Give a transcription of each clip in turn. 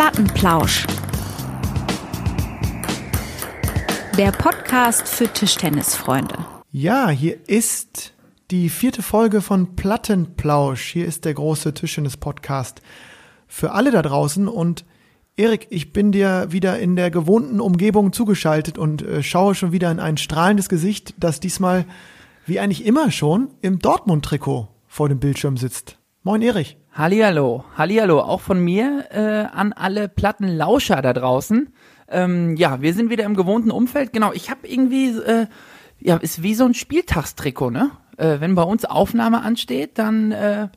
Plattenplausch. Der Podcast für Tischtennisfreunde. Ja, hier ist die vierte Folge von Plattenplausch. Hier ist der große Tischtennis-Podcast für alle da draußen. Und Erik, ich bin dir wieder in der gewohnten Umgebung zugeschaltet und äh, schaue schon wieder in ein strahlendes Gesicht, das diesmal, wie eigentlich immer schon, im Dortmund-Trikot vor dem Bildschirm sitzt. Moin, Erich. Hallihallo, Hallihallo, auch von mir äh, an alle Plattenlauscher da draußen. Ähm, ja, wir sind wieder im gewohnten Umfeld. Genau, ich habe irgendwie, äh, ja, ist wie so ein Spieltagstrikot, ne? Äh, wenn bei uns Aufnahme ansteht, dann äh,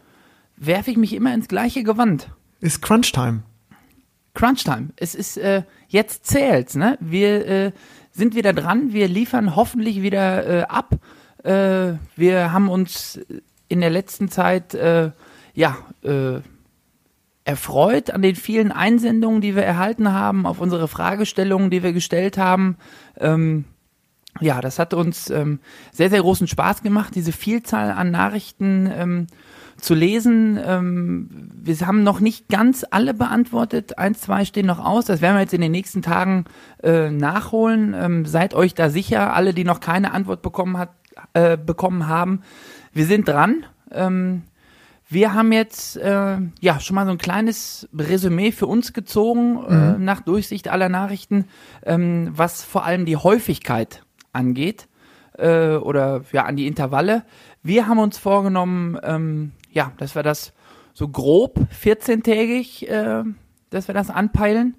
werfe ich mich immer ins gleiche Gewand. Ist Crunchtime. Crunchtime. Es ist, äh, jetzt zählt's, ne? Wir äh, sind wieder dran, wir liefern hoffentlich wieder äh, ab. Äh, wir haben uns in der letzten Zeit, äh, ja, äh, erfreut an den vielen Einsendungen, die wir erhalten haben, auf unsere Fragestellungen, die wir gestellt haben. Ähm, ja, das hat uns ähm, sehr, sehr großen Spaß gemacht, diese Vielzahl an Nachrichten ähm, zu lesen. Ähm, wir haben noch nicht ganz alle beantwortet. Eins, zwei stehen noch aus. Das werden wir jetzt in den nächsten Tagen äh, nachholen. Ähm, seid euch da sicher, alle, die noch keine Antwort bekommen, hat, äh, bekommen haben. Wir sind dran. Ähm, wir haben jetzt äh, ja schon mal so ein kleines Resümee für uns gezogen äh, nach Durchsicht aller Nachrichten, ähm, was vor allem die Häufigkeit angeht äh, oder ja an die Intervalle. Wir haben uns vorgenommen, ähm, ja, dass wir das so grob 14-tägig, äh, dass wir das anpeilen.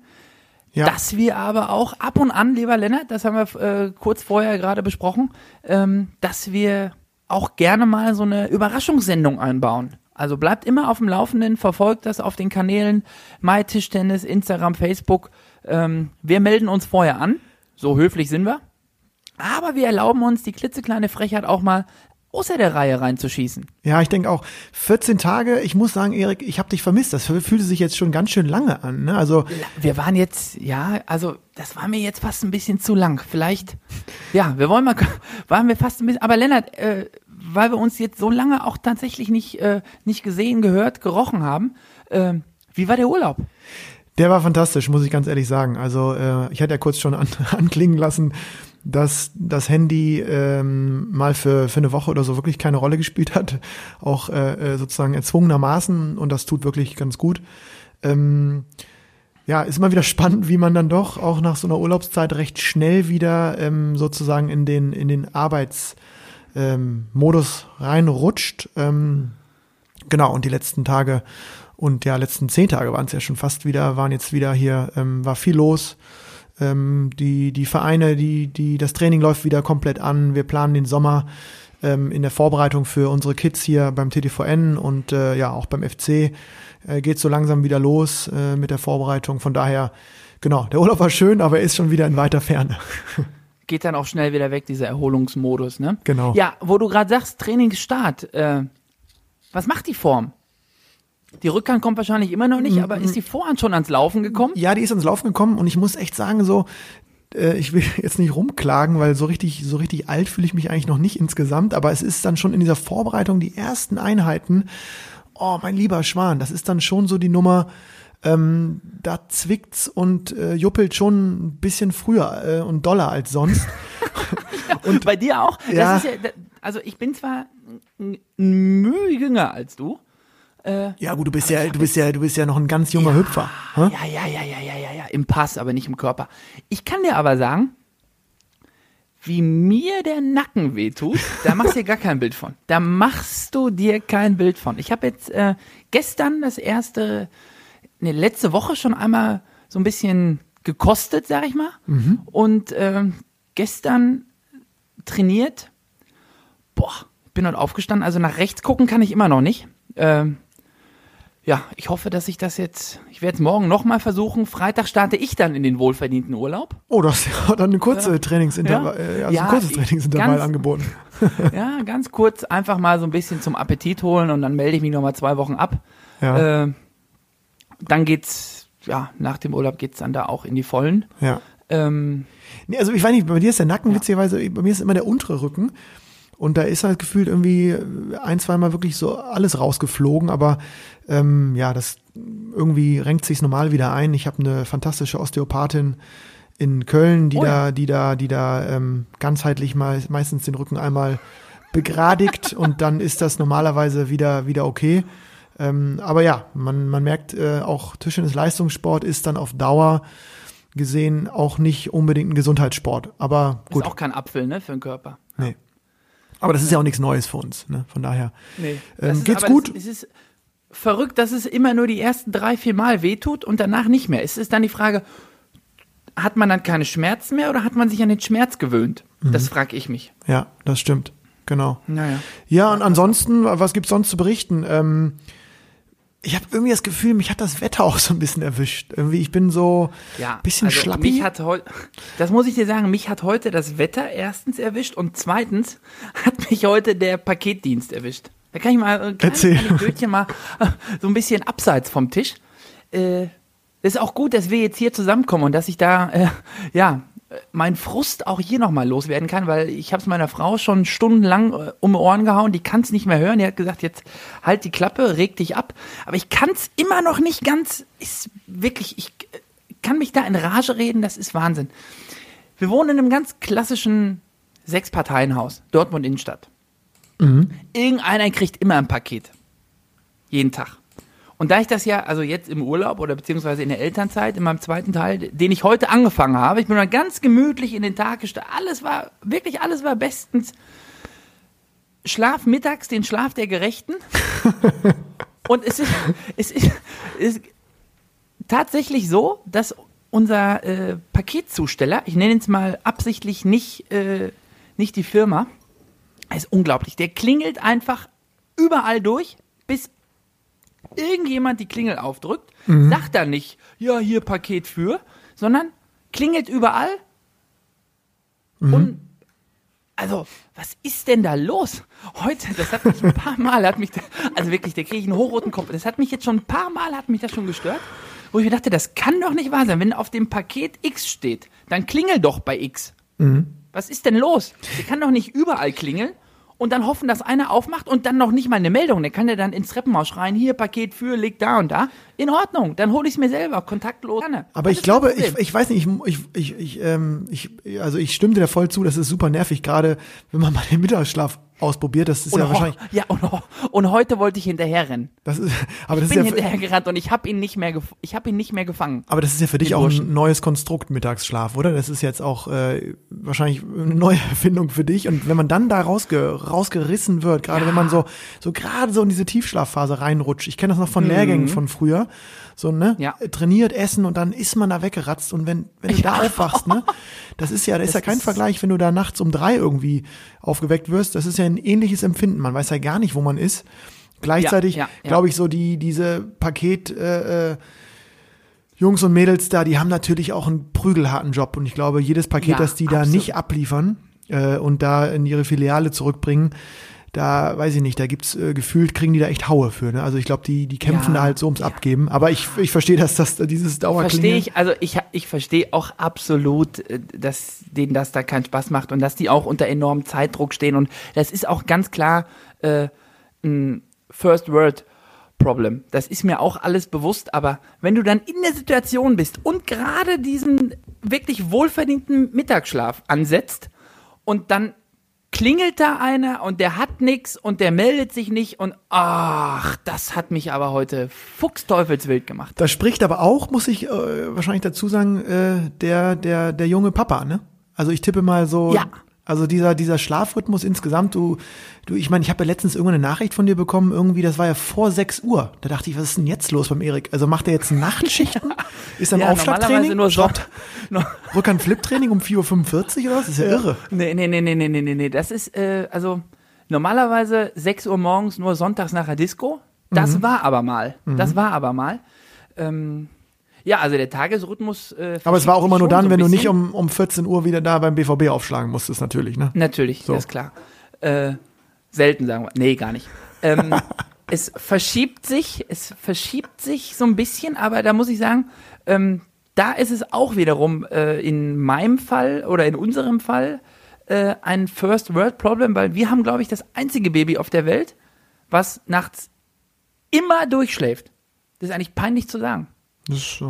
Ja. Dass wir aber auch ab und an, lieber Lennart, das haben wir äh, kurz vorher gerade besprochen, ähm, dass wir auch gerne mal so eine Überraschungssendung einbauen. Also bleibt immer auf dem Laufenden, verfolgt das auf den Kanälen MyTischtennis, Instagram, Facebook. Ähm, wir melden uns vorher an, so höflich sind wir. Aber wir erlauben uns die klitzekleine Frechheit auch mal außer der Reihe reinzuschießen. Ja, ich denke auch. 14 Tage, ich muss sagen, Erik, ich habe dich vermisst. Das fühlte sich jetzt schon ganz schön lange an. Ne? Also Wir waren jetzt, ja, also das war mir jetzt fast ein bisschen zu lang. Vielleicht, ja, wir wollen mal, waren wir fast ein bisschen, aber Lennart, äh, weil wir uns jetzt so lange auch tatsächlich nicht, äh, nicht gesehen, gehört, gerochen haben, äh, wie war der Urlaub? Der war fantastisch, muss ich ganz ehrlich sagen. Also äh, ich hatte ja kurz schon an, anklingen lassen, dass das Handy ähm, mal für, für eine Woche oder so wirklich keine Rolle gespielt hat, auch äh, äh, sozusagen erzwungenermaßen und das tut wirklich ganz gut. Ähm, ja, ist immer wieder spannend, wie man dann doch auch nach so einer Urlaubszeit recht schnell wieder ähm, sozusagen in den in den Arbeitsmodus ähm, Modus reinrutscht. Ähm, genau und die letzten Tage und ja letzten zehn Tage waren es ja schon fast wieder, waren jetzt wieder hier, ähm, war viel los. Ähm, die, die Vereine, die, die, das Training läuft wieder komplett an. Wir planen den Sommer ähm, in der Vorbereitung für unsere Kids hier beim TTVN und äh, ja auch beim FC äh, geht so langsam wieder los äh, mit der Vorbereitung. Von daher, genau, der Urlaub war schön, aber er ist schon wieder in weiter Ferne. Geht dann auch schnell wieder weg, dieser Erholungsmodus, ne? Genau. Ja, wo du gerade sagst, Trainingsstart, äh, was macht die Form? Die Rückhand kommt wahrscheinlich immer noch nicht, aber ist die Vorhand schon ans Laufen gekommen? Ja, die ist ans Laufen gekommen und ich muss echt sagen, so, äh, ich will jetzt nicht rumklagen, weil so richtig, so richtig alt fühle ich mich eigentlich noch nicht insgesamt, aber es ist dann schon in dieser Vorbereitung die ersten Einheiten. Oh, mein lieber Schwan, das ist dann schon so die Nummer, ähm, da zwickt's und äh, juppelt schon ein bisschen früher äh, und doller als sonst. Und bei dir auch? Ja. Ja, also ich bin zwar ein Mühe jünger als du. ja, gut, du bist ja, du bist ja, du bist ja noch ein ganz junger Hüpfer. Hä? Ja, ja, ja, ja, ja, ja, ja, im Pass, aber nicht im Körper. Ich kann dir aber sagen, wie mir der Nacken wehtut, da machst du dir gar kein Bild von. Da machst du dir kein Bild von. Ich habe jetzt äh, gestern das erste, ne, letzte Woche schon einmal so ein bisschen gekostet, sag ich mal. Und ähm, gestern trainiert. Boah, bin heute aufgestanden. Also nach rechts gucken kann ich immer noch nicht. Ähm, ja, ich hoffe, dass ich das jetzt. Ich werde es morgen nochmal versuchen. Freitag starte ich dann in den wohlverdienten Urlaub. Oh, du hast ja dann eine kurze Trainingsintervall, Ja. äh, also Ja, ein kurzes Trainingsintervall ganz- angeboten. Ja, ganz kurz einfach mal so ein bisschen zum Appetit holen und dann melde ich mich nochmal zwei Wochen ab. Ja, Äh, dann geht's, ja, nach dem Urlaub geht's dann da auch in die Vollen. ja. Ähm, Nee, also ich weiß nicht, bei dir ist der Nacken witzigerweise, bei mir ist immer der untere Rücken. Und da ist halt gefühlt irgendwie ein, zweimal wirklich so alles rausgeflogen, aber ähm, ja, das irgendwie renkt sich's normal wieder ein. Ich habe eine fantastische Osteopathin in Köln, die Oh ja. da, die da, die da ähm, ganzheitlich mal meistens den Rücken einmal begradigt und dann ist das normalerweise wieder wieder okay. Ähm, aber ja, man, man merkt äh, auch Tischtennis Leistungssport ist dann auf Dauer gesehen auch nicht unbedingt ein Gesundheitssport. Aber Ist gut, auch kein Apfel, ne, für den Körper. nee. Aber das ist ja auch nichts Neues für uns. Ne? Von daher. Nee. Ähm, ist- geht's gut? Das, es ist verrückt, dass es immer nur die ersten drei, vier Mal wehtut und danach nicht mehr. Es ist dann die Frage, hat man dann keine Schmerzen mehr oder hat man sich an den Schmerz gewöhnt? Mhm. Das frage ich mich. Ja, das stimmt. Genau. Naja. Ja, und ansonsten, was gibt's sonst zu berichten? Ähm, ich habe irgendwie das Gefühl, mich hat das Wetter auch so ein bisschen erwischt. Irgendwie, ich bin so Ja, ein bisschen also schlappi. Mich hat heute, das muss ich dir sagen, mich hat heute das Wetter erstens erwischt und zweitens hat mich heute der Paketdienst erwischt. Da kann ich mal ein Erzähl. Anekdötchen mal äh, so ein bisschen abseits vom Tisch. Äh, ist auch gut, dass wir jetzt hier zusammenkommen und dass ich da, äh, ja, meinen Frust auch hier nochmal loswerden kann, weil ich habe es meiner Frau schon stundenlang äh, um die Ohren gehauen, die kann es nicht mehr hören. Die hat gesagt, jetzt halt die Klappe, reg dich ab. Aber ich kann es immer noch nicht ganz, ist wirklich, ich äh, kann mich da in Rage reden, das ist Wahnsinn. Wir wohnen in einem ganz klassischen Sechs-Parteien-Haus, Dortmund Innenstadt. Irgendeiner kriegt immer ein Paket. Jeden Tag. Und da ich das ja, also jetzt im Urlaub oder beziehungsweise in der Elternzeit, in meinem zweiten Teil, den ich heute angefangen habe, ich bin dann ganz gemütlich in den Tag gestartet. Alles war, wirklich alles war bestens. Schlaf mittags, den Schlaf der Gerechten. Und es ist, es ist, es ist tatsächlich so, dass unser äh, Paketzusteller, ich nenne jetzt mal absichtlich nicht, äh, nicht die Firma, ist unglaublich. Der klingelt einfach überall durch, bis irgendjemand die Klingel aufdrückt, sagt dann nicht, ja, hier Paket für, sondern klingelt überall. Und also, was ist denn da los? Heute, das hat mich ein paar Mal, hat mich, da- also wirklich, da kriege ich einen hochroten Kopf. Das hat mich jetzt schon ein paar Mal, hat mich das schon gestört. Wo ich mir dachte, das kann doch nicht wahr sein. Wenn auf dem Paket X steht, dann klingel doch bei X. Was ist denn los? Der kann doch nicht überall klingeln und dann hoffen, dass einer aufmacht und dann noch nicht mal eine Meldung. Der kann ja dann ins Treppenhaus schreien, hier Paket für, liegt da und da. In Ordnung, dann hole ich es mir selber, kontaktlos. Aber Alles ich glaube, ich, ich weiß nicht, ich, ich, ich, ich, ähm, ich, also ich stimme dir da voll zu, das ist super nervig, gerade wenn man mal den Mittagsschlaf ausprobiert, das ist und, ja wahrscheinlich, ja und, und heute wollte ich hinterherrennen. das ist, aber das Ich ist bin ja, hinterhergerannt und ich habe ihn nicht mehr, ich habe ihn nicht mehr gefangen. aber das ist ja für dich auch Burschen. ein neues Konstrukt Mittagsschlaf, oder? Das ist jetzt auch äh, wahrscheinlich eine neue Erfindung für dich. Und wenn man dann da rausge, rausgerissen wird, gerade wenn man so, so gerade so in diese Tiefschlafphase reinrutscht, ich kenne das noch von Lehrgängen von früher, so, ne? Ja. Trainiert, essen und dann ist man da weggeratzt und wenn, wenn du da aufwachst, ne? Das ist ja, das ist ja Das kein ist- Vergleich, wenn du da nachts um drei irgendwie aufgeweckt wirst. Das ist ja ein ähnliches Empfinden. Man weiß ja gar nicht, wo man ist. Gleichzeitig, ja, ja. glaube ich, so die, diese Paket, äh, äh, Jungs und Mädels da, die haben natürlich auch einen prügelharten Job und ich glaube, jedes Paket, das die da absolut. nicht abliefern äh, und da in ihre Filiale zurückbringen, da weiß ich nicht, da gibt's äh, gefühlt, kriegen die da echt Haue für. Ne? Also ich glaube, die, die kämpfen Ja, da halt so ums Abgeben. Aber ich, ich verstehe, dass das dieses Dauerklingeln. Verstehe ich, also ich, ich verstehe auch absolut, äh, dass denen das da keinen Spaß macht und dass die auch unter enormem Zeitdruck stehen und das ist auch ganz klar äh, ein First World Problem. Das ist mir auch alles bewusst, aber wenn du dann in der Situation bist und gerade diesen wirklich wohlverdienten Mittagsschlaf ansetzt und dann klingelt da einer und der hat nix und der meldet sich nicht und ach, das hat mich aber heute fuchsteufelswild gemacht. Das spricht aber auch, muss ich äh, wahrscheinlich dazu sagen, äh, der, der, der junge Papa, ne? Also ich tippe mal so, Ja. Also dieser, dieser Schlafrhythmus insgesamt, du, du, ich meine, ich habe ja letztens irgendwann eine Nachricht von dir bekommen, irgendwie, das war ja vor 6 Uhr. Da dachte ich, was ist denn jetzt los beim Erik? Also macht er jetzt Nachtschichten? Ist er im Ja, Aufschlagtraining? nur Son Schraubt Rückhand-Flip-Training um 4.45 Uhr oder was? Das ist ja, irre. Nee, nee, nee, nee, nee, nee, nee. Das ist, äh, also normalerweise 6 Uhr morgens nur sonntags nach der Disco. Das war aber mal. Das war aber mal. Ähm, ja, also der Tagesrhythmus. Äh, Aber es war auch immer nur so dann, ein wenn du nicht bisschen. um, um 14 Uhr wieder da beim BVB aufschlagen musstest, natürlich, ne? Natürlich, So. das ist klar. Äh, selten sagen wir. Nee, gar nicht. Ähm, es verschiebt sich, es verschiebt sich so ein bisschen, aber da muss ich sagen, ähm, da ist es auch wiederum äh, in meinem Fall oder in unserem Fall äh, ein First World Problem, weil wir haben, glaube ich, das einzige Baby auf der Welt, was nachts immer durchschläft. Das ist eigentlich peinlich zu sagen. Das äh,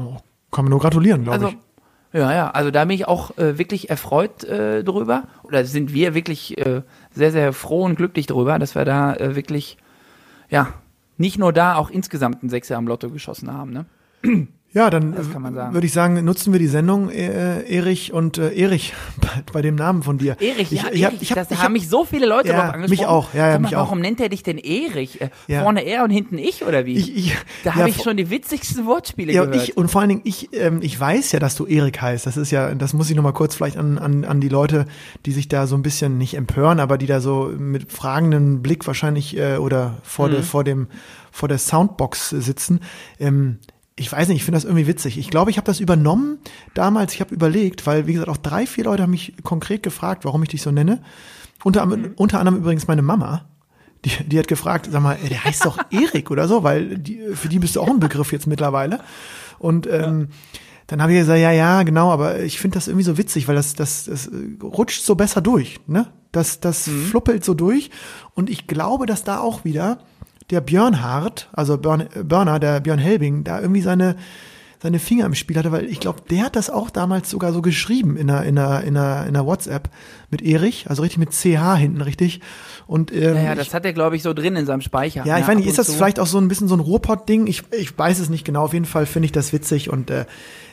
kann man nur gratulieren, glaube Also, ich. ja, ja, also da bin ich auch äh, wirklich erfreut äh, drüber. Oder sind wir wirklich äh, sehr, sehr froh und glücklich drüber, dass wir da äh, wirklich, ja, nicht nur da, auch insgesamt ein Sechser am Lotto geschossen haben, ne? Ja, dann würde ich sagen, nutzen wir die Sendung, äh, Erich und äh, Erich, bei, bei dem Namen von dir. Erich, ja, ich, ich hab, Erich, ich hab, das ich haben hab, mich so viele Leute Ja, drauf angesprochen. mich auch, ja, ja, Sag mal, mich auch. Warum nennt er dich denn Erich? Äh, Ja. Vorne er und hinten ich oder wie? Ich, ich, da ja, habe ich schon die witzigsten Wortspiele Ja, und gehört. ich, und vor allen Dingen, ich, ähm, ich weiß ja, dass du Erik heißt. Das ist ja, das muss ich nochmal kurz vielleicht an, an, an die Leute, die sich da so ein bisschen nicht empören, aber die da so mit fragendem Blick wahrscheinlich äh, oder vor, Mhm. der, vor dem, vor der Soundbox sitzen. Ähm, ich weiß nicht, ich finde das irgendwie witzig. Ich glaube, ich habe das übernommen damals. Ich habe überlegt, weil, wie gesagt, auch drei, vier Leute haben mich konkret gefragt, warum ich dich so nenne. Unter, Mhm. unter anderem übrigens meine Mama. Die, die hat gefragt, sag mal, der heißt doch Erik oder so, weil die, für die bist du auch ein Begriff jetzt mittlerweile. Und ähm, dann habe ich gesagt, ja, ja, genau, aber ich finde das irgendwie so witzig, weil das, das, das rutscht so besser durch, ne? Das, das fluppelt so durch. Und ich glaube, dass da auch wieder der Björnhardt, also Björn, Börner, der Björn Helbing, da irgendwie seine, seine Finger im Spiel hatte, weil ich glaube, der hat das auch damals sogar so geschrieben in einer, in einer, in einer, in einer WhatsApp mit Erich, also richtig mit CH hinten, richtig. Und ähm, ja, ja, ich- das hat er, glaube ich, so drin in seinem Speicher. ja, ich ab ist das zu. vielleicht auch so ein bisschen so ein Ruhrpott-Ding? Ich, ich weiß es nicht genau. Auf jeden Fall finde ich das witzig und äh,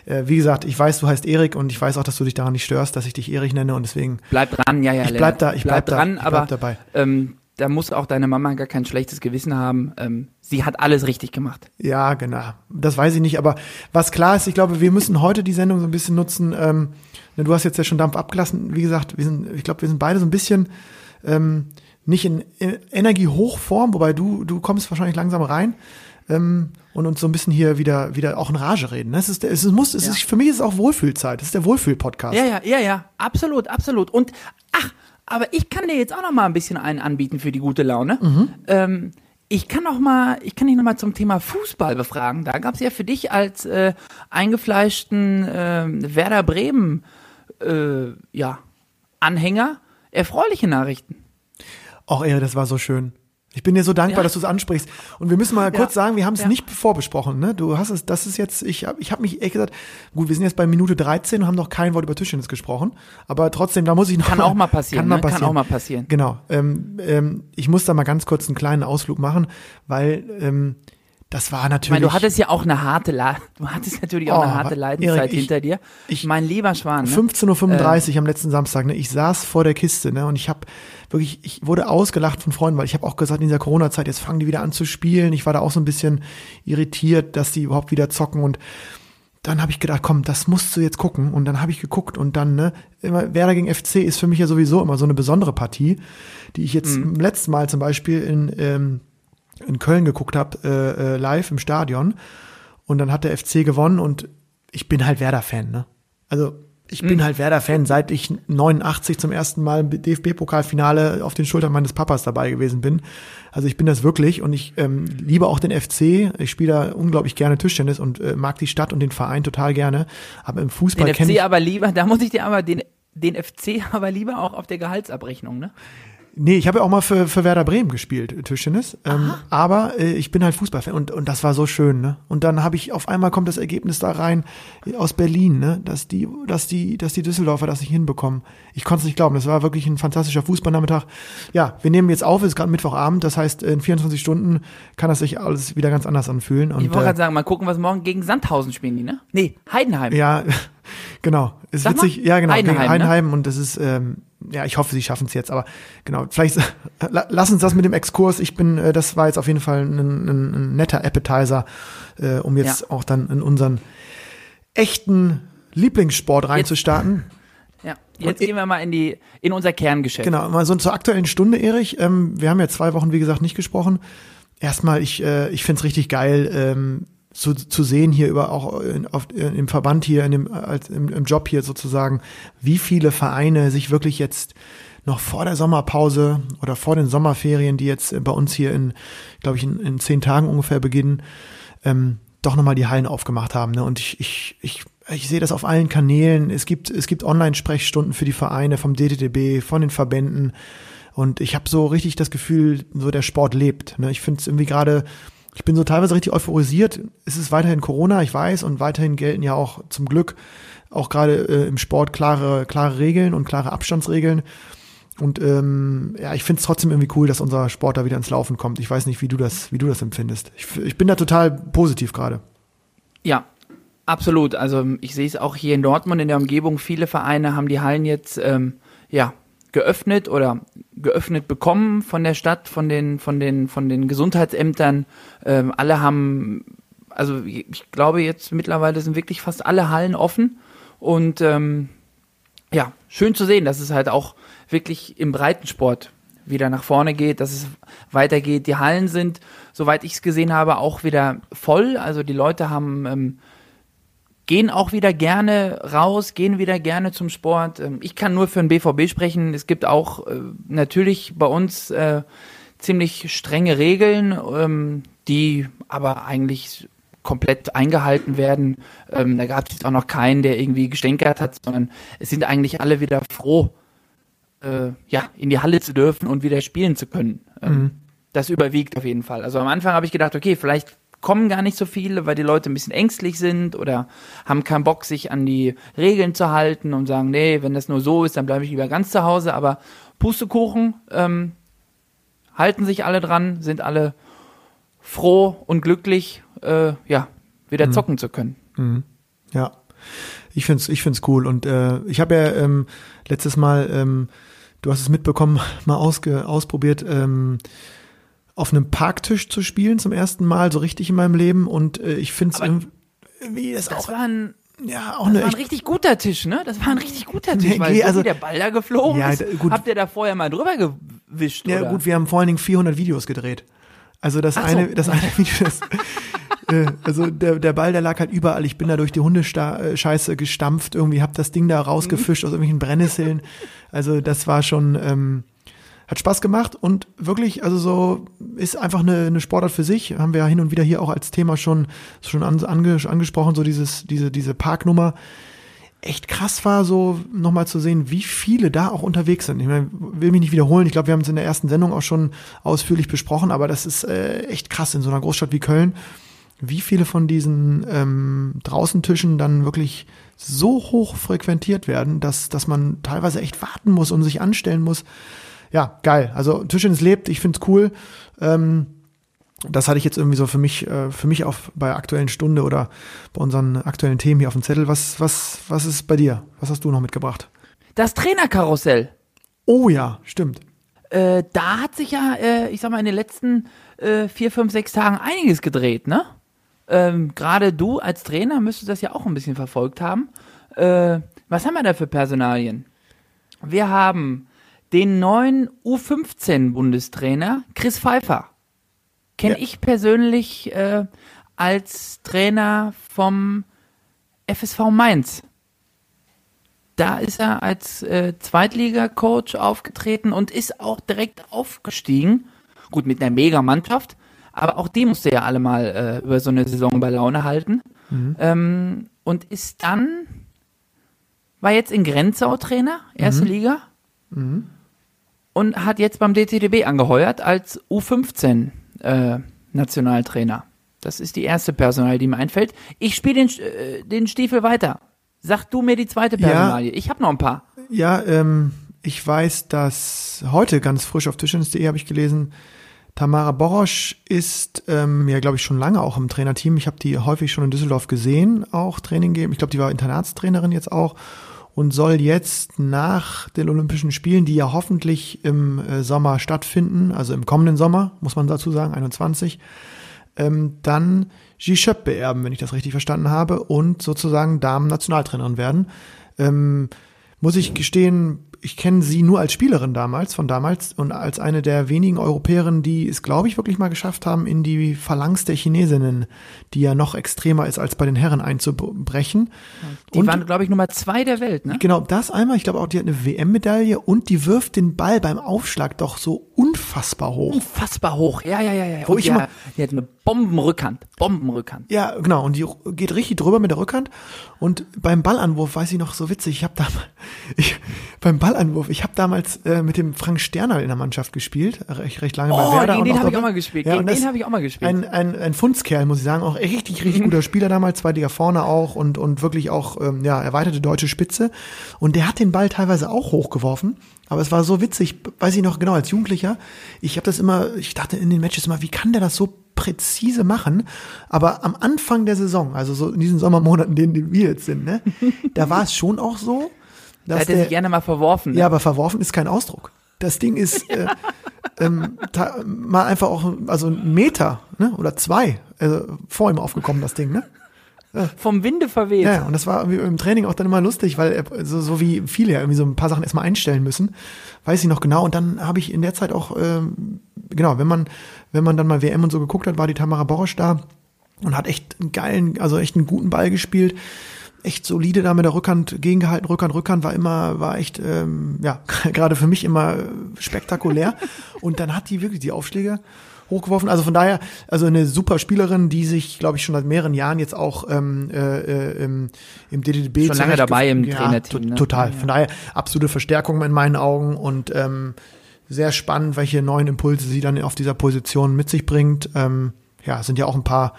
äh, wie gesagt, ich weiß, du heißt Erik und ich weiß auch, dass du dich daran nicht störst, dass ich dich Erik nenne und deswegen Bleib dran, ja, ja. Ich bleib da, ich bleib da, dran, ich bleib aber dabei. Ähm, da muss auch deine Mama gar kein schlechtes Gewissen haben. Ähm, sie hat alles richtig gemacht. Ja, genau. Das weiß ich nicht. Aber was klar ist, ich glaube, wir müssen heute die Sendung so ein bisschen nutzen. Ähm, ne, du hast jetzt ja schon Dampf abgelassen. Wie gesagt, wir sind, ich glaube, wir sind beide so ein bisschen ähm, nicht in Energiehochform, wobei du, du kommst wahrscheinlich langsam rein. Ähm, und uns so ein bisschen hier wieder, wieder auch in Rage reden. Es ist, es muss, es Ja. ist, für mich ist es auch Wohlfühlzeit. Das ist der Wohlfühl-Podcast. Ja, ja, ja, ja, absolut, absolut. Und ach, aber ich kann dir jetzt auch noch mal ein bisschen einen anbieten für die gute Laune. Mhm. Ähm, ich kann noch mal, ich kann dich noch mal zum Thema Fußball befragen. Da gab es ja für dich als äh, eingefleischten äh, Werder Bremen äh, ja, Anhänger erfreuliche Nachrichten. Auch ey, das war so schön. Ich bin dir so dankbar, Ja. dass du es ansprichst. Und wir müssen mal kurz sagen, wir haben es Ja. nicht vorbesprochen. Ne? Du hast es, das ist jetzt, ich habe ich hab mich ehrlich gesagt, gut, wir sind jetzt bei Minute 13 und haben noch kein Wort über Tischtennis gesprochen. Aber trotzdem, da muss ich noch Kann auch mal passieren, Kann, mal ne? Kann passieren. auch mal passieren. Genau. Ähm, ähm, ich muss da mal ganz kurz einen kleinen Ausflug machen, weil ähm, das war Ich natürlich. meine, du hattest ja auch eine harte, La du hattest natürlich auch Oh, eine harte Leidenszeit Erik, ich- hinter dir. ich- mein lieber Schwan. Ne? 15.35 Uhr am letzten Samstag, ne? Ich saß vor der Kiste, ne? Und ich habe wirklich, ich wurde ausgelacht von Freunden, weil ich habe auch gesagt, in dieser Corona-Zeit, jetzt fangen die wieder an zu spielen. Ich war da auch so ein bisschen irritiert, dass die überhaupt wieder zocken und dann habe ich gedacht, komm, das musst du jetzt gucken. Und dann habe ich geguckt und dann, ne, immer Werder gegen FC ist für mich ja sowieso immer so eine besondere Partie, die ich jetzt Mhm. letzten Mal zum Beispiel in, ähm, in Köln geguckt habe, äh, äh, live im Stadion. Und dann hat der FC gewonnen und ich bin halt Werder-Fan, ne? Also ich bin halt Werder-Fan, seit ich 89 zum ersten Mal im DFB-Pokalfinale auf den Schultern meines Papas dabei gewesen bin. Also ich bin das wirklich und ich ähm, liebe auch den FC. Ich spiele da unglaublich gerne Tischtennis und äh, mag die Stadt und den Verein total gerne. Aber im Fußball Den kenne FC ich aber lieber, da muss ich dir aber den, den FC aber lieber auch auf der Gehaltsabrechnung, ne? Nee, ich habe ja auch mal für, für Werder Bremen gespielt, Tischtennis. Ähm, aber äh, ich bin halt Fußballfan und, und das war so schön, ne? Und dann habe ich auf einmal kommt das Ergebnis da rein äh, aus Berlin, ne? Dass die, dass die, dass die Düsseldorfer das nicht hinbekommen. Ich konnte es nicht glauben. Das war wirklich ein fantastischer Fußballnachmittag. Ja, wir nehmen jetzt auf, es ist gerade Mittwochabend, das heißt, in 24 Stunden kann das sich alles wieder ganz anders anfühlen. Und, Ich wollte äh, gerade sagen, mal gucken, was morgen gegen Sandhausen spielen die, ne? Nee, Heidenheim. ja, genau. Ist Sag mal, witzig. Ja, genau. Heidenheim, gegen ne? Heidenheim und das ist, ähm, ja, ich hoffe, sie schaffen es jetzt. Aber genau, vielleicht la- lass uns das mit dem Exkurs. Ich bin, äh, das war jetzt auf jeden Fall ein, ein, ein netter Appetizer, äh, um jetzt Ja. auch dann in unseren echten Lieblingssport reinzustarten. Ja, jetzt gehen wir mal in die in unser Kerngeschäft. Genau, mal so zur aktuellen Stunde, Erich. Ähm, wir haben ja zwei Wochen, wie gesagt, nicht gesprochen. Erstmal, ich, äh, ich find's richtig geil, ähm, zu, zu sehen hier über auch in, auf, im Verband hier, in dem, als, im, im Job hier sozusagen, wie viele Vereine sich wirklich jetzt noch vor der Sommerpause oder vor den Sommerferien, die jetzt bei uns hier in, glaube ich, in, in zehn Tagen ungefähr beginnen, ähm, doch nochmal die Hallen aufgemacht haben. Ne? Und ich, ich, ich ich sehe das auf allen Kanälen. Es gibt, es gibt Online-Sprechstunden für die Vereine vom DTDB, von den Verbänden. Und ich habe so richtig das Gefühl, so der Sport lebt. Ne? Ich finde es irgendwie gerade, ich bin so teilweise richtig euphorisiert. Es ist weiterhin Corona, ich weiß, und weiterhin gelten ja auch zum Glück auch gerade äh, im Sport klare, klare Regeln und klare Abstandsregeln. Und ähm, ja, ich finde es trotzdem irgendwie cool, dass unser Sport da wieder ins Laufen kommt. Ich weiß nicht, wie du das, wie du das empfindest. Ich, ich bin da total positiv gerade. Ja, absolut. Also ich sehe es auch hier in Dortmund in der Umgebung. Viele Vereine haben die Hallen jetzt ähm, ja geöffnet oder geöffnet bekommen von der Stadt, von den von den von den Gesundheitsämtern. Ähm, alle haben, also ich glaube jetzt mittlerweile sind wirklich fast alle Hallen offen und ähm, ja schön zu sehen, dass es halt auch wirklich im Breitensport wieder nach vorne geht, dass es weitergeht. Die Hallen sind, soweit ich es gesehen habe, auch wieder voll. Also die Leute haben ähm, gehen auch wieder gerne raus, gehen wieder gerne zum Sport. Ähm, ich kann nur für den BVB sprechen. Es gibt auch äh, natürlich bei uns äh, ziemlich strenge Regeln, ähm, die aber eigentlich komplett eingehalten werden. Ähm, da gab es auch noch keinen, der irgendwie gestänkert hat, sondern es sind eigentlich alle wieder froh, äh, ja, in die Halle zu dürfen und wieder spielen zu können. Ähm, mhm. Das überwiegt auf jeden Fall. Also am Anfang habe ich gedacht, okay, vielleicht kommen gar nicht so viele, weil die Leute ein bisschen ängstlich sind oder haben keinen Bock, sich an die Regeln zu halten und sagen, nee, wenn das nur so ist, dann bleibe ich lieber ganz zu Hause. Aber Pustekuchen ähm, halten sich alle dran, sind alle froh und glücklich, äh, ja, wieder mhm. zocken zu können. Mhm. Ja, ich find's, ich find's cool und äh, ich habe ja ähm, letztes Mal, ähm, du hast es mitbekommen, mal ausge, ausprobiert. Ähm, auf einem Parktisch zu spielen zum ersten Mal so richtig in meinem Leben und äh, ich finde es irgendwie das, das auch war ein ja, auch das eine war ein richtig guter Tisch, ne? Das war ein richtig guter Tisch, nee, weil so also, der Ball da geflogen ja, ist, gut. habt ihr da vorher mal drüber gewischt, Ja, oder? gut, wir haben vor allen Dingen 400 Videos gedreht. Also das Ach eine, so. das eine Video, das, äh, also der, der Ball, der lag halt überall. Ich bin da durch die Hundescheiße gestampft, irgendwie hab das Ding da rausgefischt mhm. aus irgendwelchen Brennnesseln. Also das war schon, ähm, hat Spaß gemacht und wirklich, also so ist einfach eine, eine Sportart für sich. Haben wir ja hin und wieder hier auch als Thema schon, schon ange, angesprochen, so dieses, diese, diese Parknummer. Echt krass war, so nochmal zu sehen, wie viele da auch unterwegs sind. Ich meine, will mich nicht wiederholen. Ich glaube, wir haben es in der ersten Sendung auch schon ausführlich besprochen, aber das ist äh, echt krass in so einer Großstadt wie Köln, wie viele von diesen ähm, Draußentischen dann wirklich so hoch frequentiert werden, dass, dass man teilweise echt warten muss und sich anstellen muss ja, geil. Also Tischtennis lebt, ich find's cool. Ähm, das hatte ich jetzt irgendwie so für mich, äh, für mich auf bei aktuellen Stunde oder bei unseren aktuellen Themen hier auf dem Zettel. Was, was, was ist bei dir? Was hast du noch mitgebracht? Das Trainerkarussell. Oh ja, stimmt. Äh, da hat sich ja, äh, ich sag mal, in den letzten äh, vier, fünf, sechs Tagen einiges gedreht, ne? Ähm, Gerade du als Trainer müsstest das ja auch ein bisschen verfolgt haben. Äh, was haben wir da für Personalien? Wir haben den neuen U15-Bundestrainer Chris Pfeiffer. Kenne ja. ich persönlich äh, als Trainer vom FSV Mainz. Da ist er als äh, Zweitliga-Coach aufgetreten und ist auch direkt aufgestiegen. Gut, mit einer Mega-Mannschaft, aber auch die musste ja alle mal äh, über so eine Saison bei Laune halten. Mhm. Ähm, und ist dann, war jetzt in Grenzau Trainer, erste mhm. Liga. Mhm und hat jetzt beim DTDB angeheuert als U15 äh, Nationaltrainer. Das ist die erste Personalie, die mir einfällt. Ich spiele den, äh, den Stiefel weiter. Sag du mir die zweite Personalie. Ja, ich habe noch ein paar. Ja, ähm, ich weiß, dass heute ganz frisch auf Tischtennis.de habe ich gelesen, Tamara Borosch ist ähm, ja, glaube ich, schon lange auch im Trainerteam. Ich habe die häufig schon in Düsseldorf gesehen, auch Training geben. Ich glaube, die war Internatstrainerin jetzt auch und soll jetzt nach den Olympischen Spielen, die ja hoffentlich im äh, Sommer stattfinden, also im kommenden Sommer, muss man dazu sagen, 21, ähm, dann Gischöp beerben, wenn ich das richtig verstanden habe, und sozusagen Damen-Nationaltrainerin werden. Ähm, muss ich gestehen, ich kenne sie nur als Spielerin damals, von damals und als eine der wenigen Europäerinnen, die es, glaube ich, wirklich mal geschafft haben, in die Phalanx der Chinesinnen, die ja noch extremer ist, als bei den Herren einzubrechen. Die und, waren, glaube ich, Nummer zwei der Welt, ne? Genau, das einmal. Ich glaube auch, die hat eine WM-Medaille und die wirft den Ball beim Aufschlag doch so unfassbar hoch. Unfassbar hoch. Ja, ja, ja, ja. Wo Und ich die, immer- die hat eine Bombenrückhand. Bombenrückhand. Ja, genau. Und die geht richtig drüber mit der Rückhand. Und beim Ballanwurf weiß ich noch so witzig. Ich habe damals, ich, beim Ballanwurf, ich habe damals äh, mit dem Frank Sterner in der Mannschaft gespielt, recht, recht lange bei Oh, Werder. gegen den habe ich auch mal gespielt. Ja, Gegen den habe ich auch mal gespielt. Ein, ein, ein Fundskerl, muss ich sagen, auch richtig, richtig guter Spieler damals, zweitiger vorne auch und, und wirklich auch, ähm, ja, erweiterte deutsche Spitze. Und der hat den Ball teilweise auch hochgeworfen. Aber es war so witzig, weiß ich noch genau, als Jugendlicher. Ich habe das immer, ich dachte in den Matches immer, wie kann der das so präzise machen? Aber am Anfang der Saison, also so in diesen Sommermonaten, in denen wir jetzt sind, ne, da war es schon auch so, da hätte er sich gerne mal verworfen. ne? ja, aber verworfen ist kein Ausdruck. Das Ding ist äh, ähm, mal einfach auch, also ein Meter ne, oder zwei also vor ihm aufgekommen, das Ding. Ne? Vom Winde verweht. Ja, und das war im Training auch dann immer lustig, weil er, so, so wie viele ja irgendwie so ein paar Sachen erstmal einstellen müssen, weiß ich noch genau. Und dann habe ich in der Zeit auch, ähm, genau, wenn man, wenn man dann mal WM und so geguckt hat, war die Tamara Borosch da und hat echt einen geilen, also echt einen guten Ball gespielt. Echt solide da mit der Rückhand gegengehalten, Rückhand, Rückhand war immer, war echt, ähm, ja, gerade für mich immer spektakulär. Und dann hat die wirklich die Aufschläge hochgeworfen. Also von daher, also eine super Spielerin, die sich, glaube ich, schon seit mehreren Jahren jetzt auch ähm, äh, äh, im, im DDB Schon lange dabei im ja, Trainerteam, ne? Total. Von daher absolute Verstärkung in meinen Augen und ähm, sehr spannend, welche neuen Impulse sie dann auf dieser Position mit sich bringt. Ähm, ja, es sind ja auch ein paar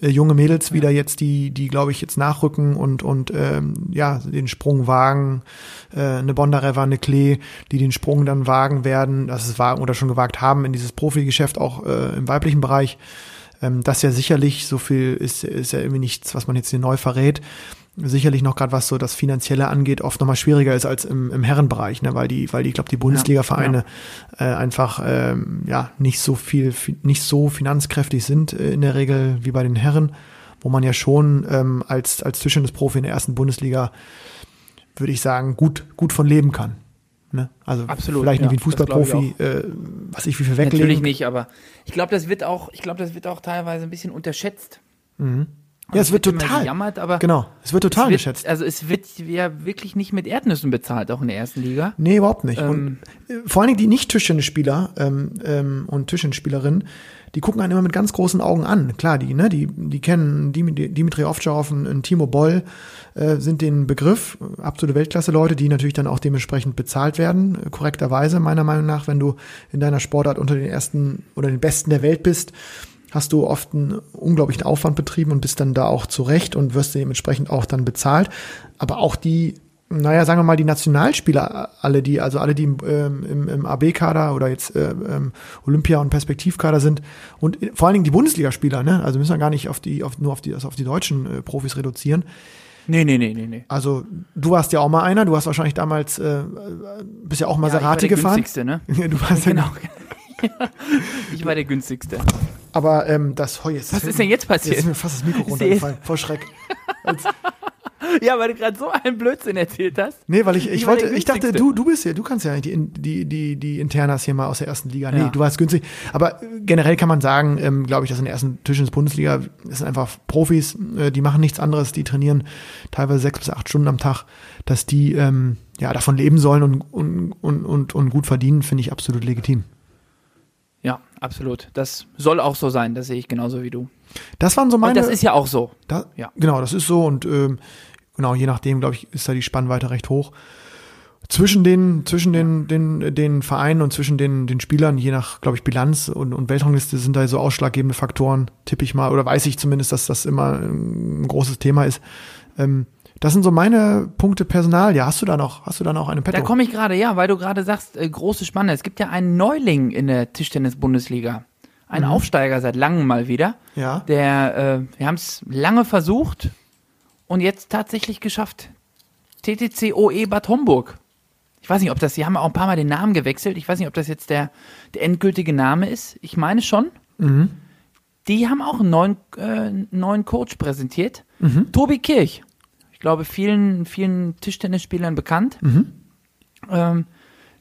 äh, junge Mädels wieder jetzt, die, die glaube ich jetzt nachrücken und und ähm, ja den Sprung wagen. Äh, eine Bondareva, eine Klee, die den Sprung dann wagen werden, das ist wagen oder schon gewagt haben in dieses Profigeschäft auch äh, im weiblichen Bereich. Ähm, das ja sicherlich so viel ist ist ja irgendwie nichts, was man jetzt hier neu verrät. Sicherlich noch gerade was so das Finanzielle angeht, oft nochmal schwieriger ist als im, im Herrenbereich, ne? weil die, weil die, ich glaube, die Bundesliga-Vereine äh, einfach ähm, ja nicht so viel, nicht so finanzkräftig sind äh, in der Regel wie bei den Herren, wo man ja schon ähm, als als tischendes Profi in der ersten Bundesliga würde ich sagen gut gut von leben kann. Ne? Also Absolut, vielleicht ja, nicht wie ein glaub ich Fußballprofi, äh, was ich wie viel weglegen. Natürlich nicht, aber ich glaube, das wird auch, ich glaube, das wird auch teilweise ein bisschen unterschätzt. Ja, es wird immer total. gejammert, aber genau, es wird total es wird, geschätzt. Also es wird ja wirklich nicht mit Erdnüssen bezahlt, auch in der ersten Liga. Nee, überhaupt nicht. Ähm, und äh, vor allen Dingen die nicht Tischtennisspieler ähm, ähm, und Tischtennisspielerinnen, die gucken einen immer mit ganz großen Augen an. Kklar, die, ne, die, die kennen Dim- Dimitri Ovtcharov und, und Timo Boll, äh, sind den Begriff, absolute Weltklasse-Leute, die natürlich dann auch dementsprechend bezahlt werden, äh, korrekterweise meiner Meinung nach, wenn du in deiner Sportart unter den ersten oder den Besten der Welt bist, hast du oft einen unglaublichen Aufwand betrieben und bist dann da auch zurecht und wirst dementsprechend auch dann bezahlt. Aber auch die, naja, sagen wir mal, die Nationalspieler, alle, die, also alle, die im, ähm, im, im AB-Kader oder jetzt äh, ähm, Olympia- und Perspektivkader sind und vor allen Dingen die Bundesligaspieler, ne? Also müssen wir gar nicht auf die, auf, nur auf die, also auf die deutschen äh, Profis reduzieren. Nee, nee, nee, nee, nee. Also du warst ja auch mal einer, du hast wahrscheinlich damals, äh, bist ja auch Maserati ich war der gefahren. günstigste, ne? Ja, du warst ja, Genau. ich war der günstigste. Aber ähm, das, oh, jetzt Was ist denn jetzt passiert? Jetzt ist mir fast das Mikro runtergefallen, vor Schreck. Als, Ja, weil du gerade so einen Blödsinn erzählt hast. Nee, weil ich, ich, wollte, ich dachte, du, du bist ja, du kannst ja die, die, die, die Internas hier mal aus der ersten Liga. Nee, Ja. du warst günstig. Aber äh, generell kann man sagen, ähm, glaube ich, dass in der ersten Tischens Bundesliga das sind einfach Profis, äh, die machen nichts anderes, die trainieren teilweise sechs bis acht Stunden am Tag, dass die ähm, ja davon leben sollen und, und, und, und, und gut verdienen, finde ich absolut legitim. Ja, absolut. Das soll auch so sein, das sehe ich genauso wie du. Das waren so Und meine. das ist ja auch so. Da, Ja. Genau, das ist so und ähm, genau, je nachdem, glaube ich, ist da die Spannweite recht hoch. Zwischen den, zwischen den, den, den Vereinen und zwischen den, den Spielern, je nach, glaube ich, Bilanz und, und Weltrangliste sind da so ausschlaggebende Faktoren, tippe ich mal, oder weiß ich zumindest, dass das immer ein großes Thema ist. Ähm, das sind so meine Punkte Personal. Ja, hast du da noch, hast du da noch eine Petto? Da komme ich gerade, ja, weil du gerade sagst, äh, große Spanne. Es gibt ja einen Neuling in der Tischtennis-Bundesliga. Ein Aufsteiger seit langem mal wieder. ja. Der, äh, wir haben es lange versucht und jetzt tatsächlich geschafft. TTC OE Bad Homburg. Ich weiß nicht, ob das, sie haben auch ein paar Mal den Namen gewechselt. Ich weiß nicht, ob das jetzt der, der endgültige Name ist. Ich meine schon. Die haben auch einen neuen, äh, neuen Coach präsentiert. Tobi Kirch. Ich glaube, vielen, vielen Tischtennisspielern bekannt. Ähm,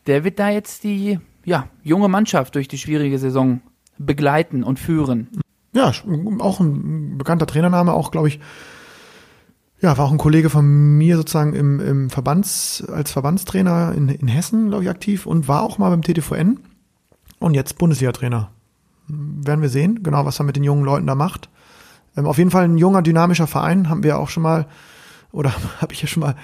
der wird da jetzt die ja, junge Mannschaft durch die schwierige Saison begleiten und führen. Ja, auch ein bekannter Trainername, auch glaube ich, ja, war auch ein Kollege von mir sozusagen im, im Verbands, als Verbandstrainer in, in Hessen, glaube ich, aktiv und war auch mal beim TTVN und jetzt Bundesliga-Trainer. Werden wir sehen, genau, was er mit den jungen Leuten da macht. Ähm, auf jeden Fall ein junger, dynamischer Verein, haben wir auch schon mal, oder habe ich ja schon mal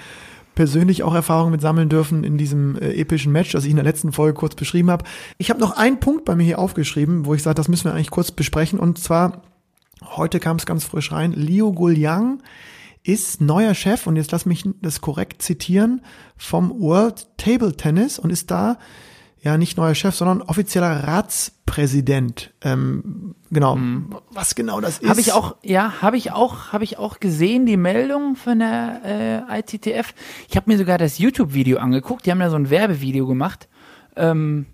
persönlich auch Erfahrungen mit sammeln dürfen in diesem äh, epischen Match, das ich in der letzten Folge kurz beschrieben habe. Ich habe noch einen Punkt bei mir hier aufgeschrieben, wo ich sage, das müssen wir eigentlich kurz besprechen. Und zwar, heute kam es ganz frisch rein, Liu Guliang ist neuer Chef, und jetzt lass mich das korrekt zitieren, vom World Table Tennis und ist da ja nicht neuer Chef, sondern offizieller Ratspräsident. Ähm, genau. Mhm. Was genau das ist. Habe ich auch, ja, habe ich auch, habe ich auch gesehen, die Meldung von der äh, ITTF. Ich habe mir sogar das YouTube-Video angeguckt. Die haben da so ein Werbevideo gemacht. Ähm,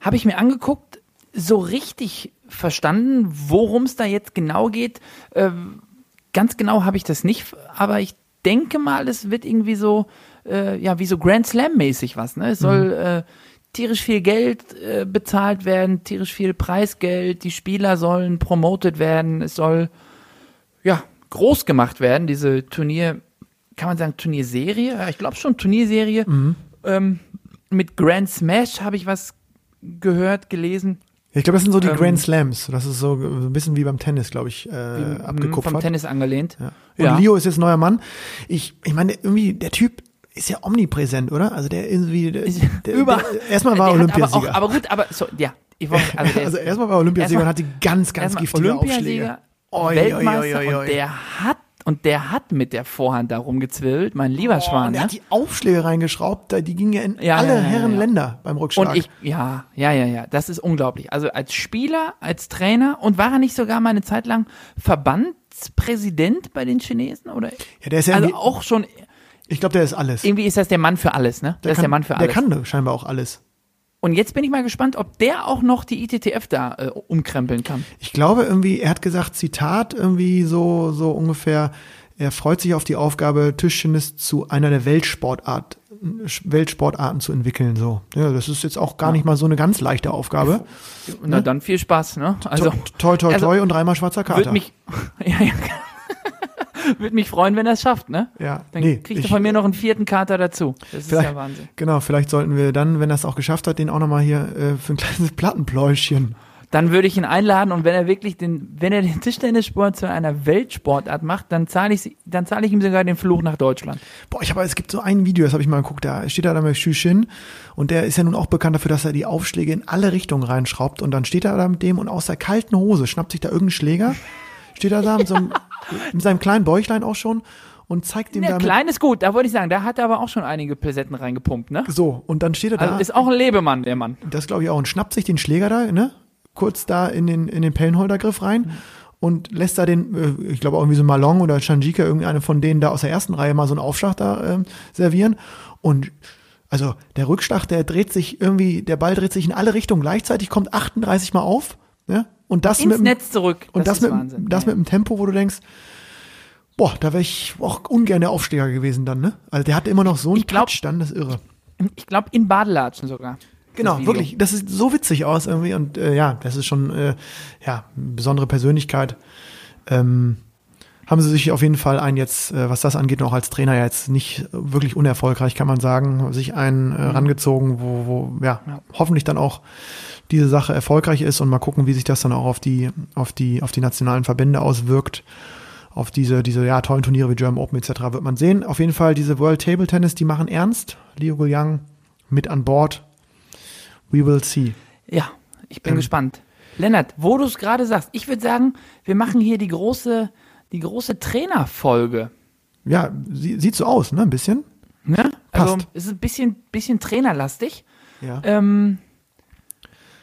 habe ich mir angeguckt, so richtig verstanden, worum es da jetzt genau geht. Ähm, ganz genau habe ich das nicht, aber ich denke mal, es wird irgendwie so, äh, ja, wie so Grand Slam-mäßig was. Ne? Es soll mhm. äh, tierisch viel Geld äh, bezahlt werden, tierisch viel Preisgeld, die Spieler sollen promoted werden, es soll ja groß gemacht werden, diese Turnier, kann man sagen Turnierserie? Ja, ich glaube schon Turnierserie. Mhm. Ähm, mit Grand Smash habe ich was gehört, gelesen. Ich glaube, das sind so die ähm, Grand Slams. Das ist so ein bisschen wie beim Tennis, glaube ich, äh, abgekupfert. Vom Tennis angelehnt. Ja. Und ja. Leo ist jetzt neuer Mann. Ich, ich meine, irgendwie, der Typ, ist ja omnipräsent, oder? Also der irgendwie der, der, Über, der, erstmal war Olympiasieger. Aber, aber, gut, aber so, ja, ich wollte, also, also erstmal war Olympiasieger und hatte ganz ganz giftige Aufschläge. Oi, Weltmeister oi, oi, und der hat und der hat mit der Vorhand da rumgezwirbelt, mein lieber oh, Schwan. Der ne? hat die Aufschläge reingeschraubt, die gingen ja in ja, alle ja, Herren Länder beim Rückschlag. Und ich, ja, ja, ja, ja, das ist unglaublich. Also als Spieler, als Trainer und war er nicht sogar mal eine Zeit lang Verbandspräsident bei den Chinesen oder? Ja, der ist ja also auch schon ich glaube, der ist alles. Irgendwie ist das der Mann für alles, ne? Der das kann, ist der Mann für alles. Der kann scheinbar auch alles. Und jetzt bin ich mal gespannt, ob der auch noch die ITTF da äh, umkrempeln kann. Ich glaube irgendwie, er hat gesagt, Zitat irgendwie so, so ungefähr, er freut sich auf die Aufgabe, Tischtennis zu einer der Weltsportart, Weltsportarten zu entwickeln. So, ja, das ist jetzt auch gar nicht mal so eine ganz leichte Aufgabe. Na ne? dann viel Spaß, ne? Also toi toi toi also, und dreimal schwarzer Kater. Mich, ja, ja. Würde mich freuen, wenn er es schafft, ne? Ja. Dann nee, kriegt er von mir noch einen vierten Kater dazu. Das ist ja Wahnsinn. Genau, vielleicht sollten wir dann, wenn er es auch geschafft hat, den auch nochmal hier äh, für ein kleines Plattenpläuschen. Dann würde ich ihn einladen und wenn er wirklich den, wenn er den Tischtennissport zu einer Weltsportart macht, dann zahle ich, dann zahle ich ihm sogar den Fluch nach Deutschland. Boah, ich habe, es gibt so ein Video, das habe ich mal geguckt, da steht er da mit Shushin und der ist ja nun auch bekannt dafür, dass er die Aufschläge in alle Richtungen reinschraubt und dann steht er da mit dem und aus der kalten Hose schnappt sich da irgendeinen Schläger steht er da mit, so einem, mit seinem kleinen Bäuchlein auch schon und zeigt ihm ja, damit. Klein ist gut, da wollte ich sagen, da hat er aber auch schon einige Pilsetten reingepumpt, ne? So, und dann steht er da. Also ist auch ein Lebemann, der Mann. Das glaube ich auch. Und schnappt sich den Schläger da, ne? Kurz da in den, in den Pellenholdergriff rein. Mhm. Und lässt da den, äh, ich glaube auch irgendwie so Malong oder Chanjika, irgendeine von denen da aus der ersten Reihe mal so einen Aufschlag da äh, servieren. Und also der Rückschlag, der dreht sich irgendwie, der Ball dreht sich in alle Richtungen gleichzeitig, kommt 38 Mal auf. Ne? Und das Ins mit Netz zurück. Und das, das mit, Wahnsinn. das ja. mit einem Tempo, wo du denkst, boah, da wäre ich auch ungern der Aufsteher gewesen dann, ne? Also der hatte immer noch so einen ich glaub, Touch dann, das ist irre. Ich glaube in Badelatschen sogar. Genau, das wirklich. Das sieht so witzig aus irgendwie und äh, ja, das ist schon äh, ja eine besondere Persönlichkeit. Ähm, haben sie sich auf jeden Fall einen jetzt, äh, was das angeht, noch als Trainer jetzt nicht wirklich unerfolgreich, kann man sagen, sich einen äh, mhm. rangezogen, wo, wo ja, ja, hoffentlich dann auch diese Sache erfolgreich ist und mal gucken, wie sich das dann auch auf die, auf die, auf die nationalen Verbände auswirkt. Auf diese, diese ja, tollen Turniere wie German Open etc. wird man sehen. Auf jeden Fall diese World Table Tennis, die machen ernst. Liu Guliang mit an Bord. We will see. Ja, ich bin ähm, gespannt. Lennart, wo du es gerade sagst, ich würde sagen, wir machen hier die große, die große Trainerfolge. Ja, sie, sieht so aus, ne? Ein bisschen. Ne? Also es ist ein bisschen, bisschen trainerlastig. Ja. Ähm,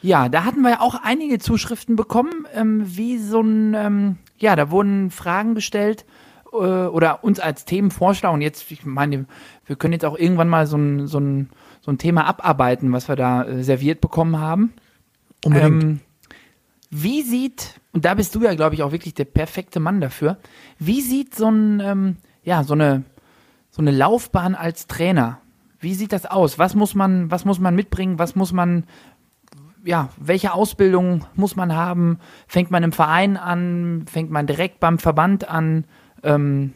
ja, da hatten wir ja auch einige Zuschriften bekommen, ähm, wie so ein, ähm, ja, da wurden Fragen gestellt äh, oder uns als Themenvorschlag und jetzt, ich meine, wir können jetzt auch irgendwann mal so ein, so ein, so ein Thema abarbeiten, was wir da äh, serviert bekommen haben. Unbedingt. Ähm, wie sieht, und da bist du ja, glaube ich, auch wirklich der perfekte Mann dafür, wie sieht so ein, ähm, ja, so eine, so eine Laufbahn als Trainer, wie sieht das aus? Was muss man, was muss man mitbringen? Was muss man, ja, welche Ausbildung muss man haben? Fängt man im Verein an? Fängt man direkt beim Verband an? Ähm,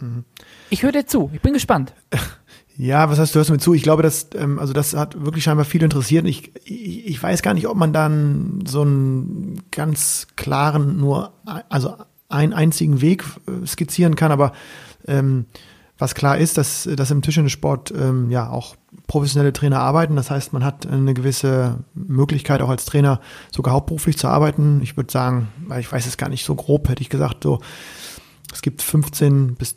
mhm. Ich höre dir zu, ich bin gespannt. Ja, was heißt, du hörst mir zu? Ich glaube, dass, ähm, also das hat wirklich scheinbar viel interessiert. Ich, ich, ich weiß gar nicht, ob man dann so einen ganz klaren, nur, also einen einzigen Weg äh, skizzieren kann, aber ähm, was klar ist, dass, dass im Tischtennissport ähm, ja auch professionelle Trainer arbeiten. Das heißt, man hat eine gewisse Möglichkeit, auch als Trainer sogar hauptberuflich zu arbeiten. Ich würde sagen, weil ich weiß es gar nicht so grob, hätte ich gesagt, so es gibt 15 bis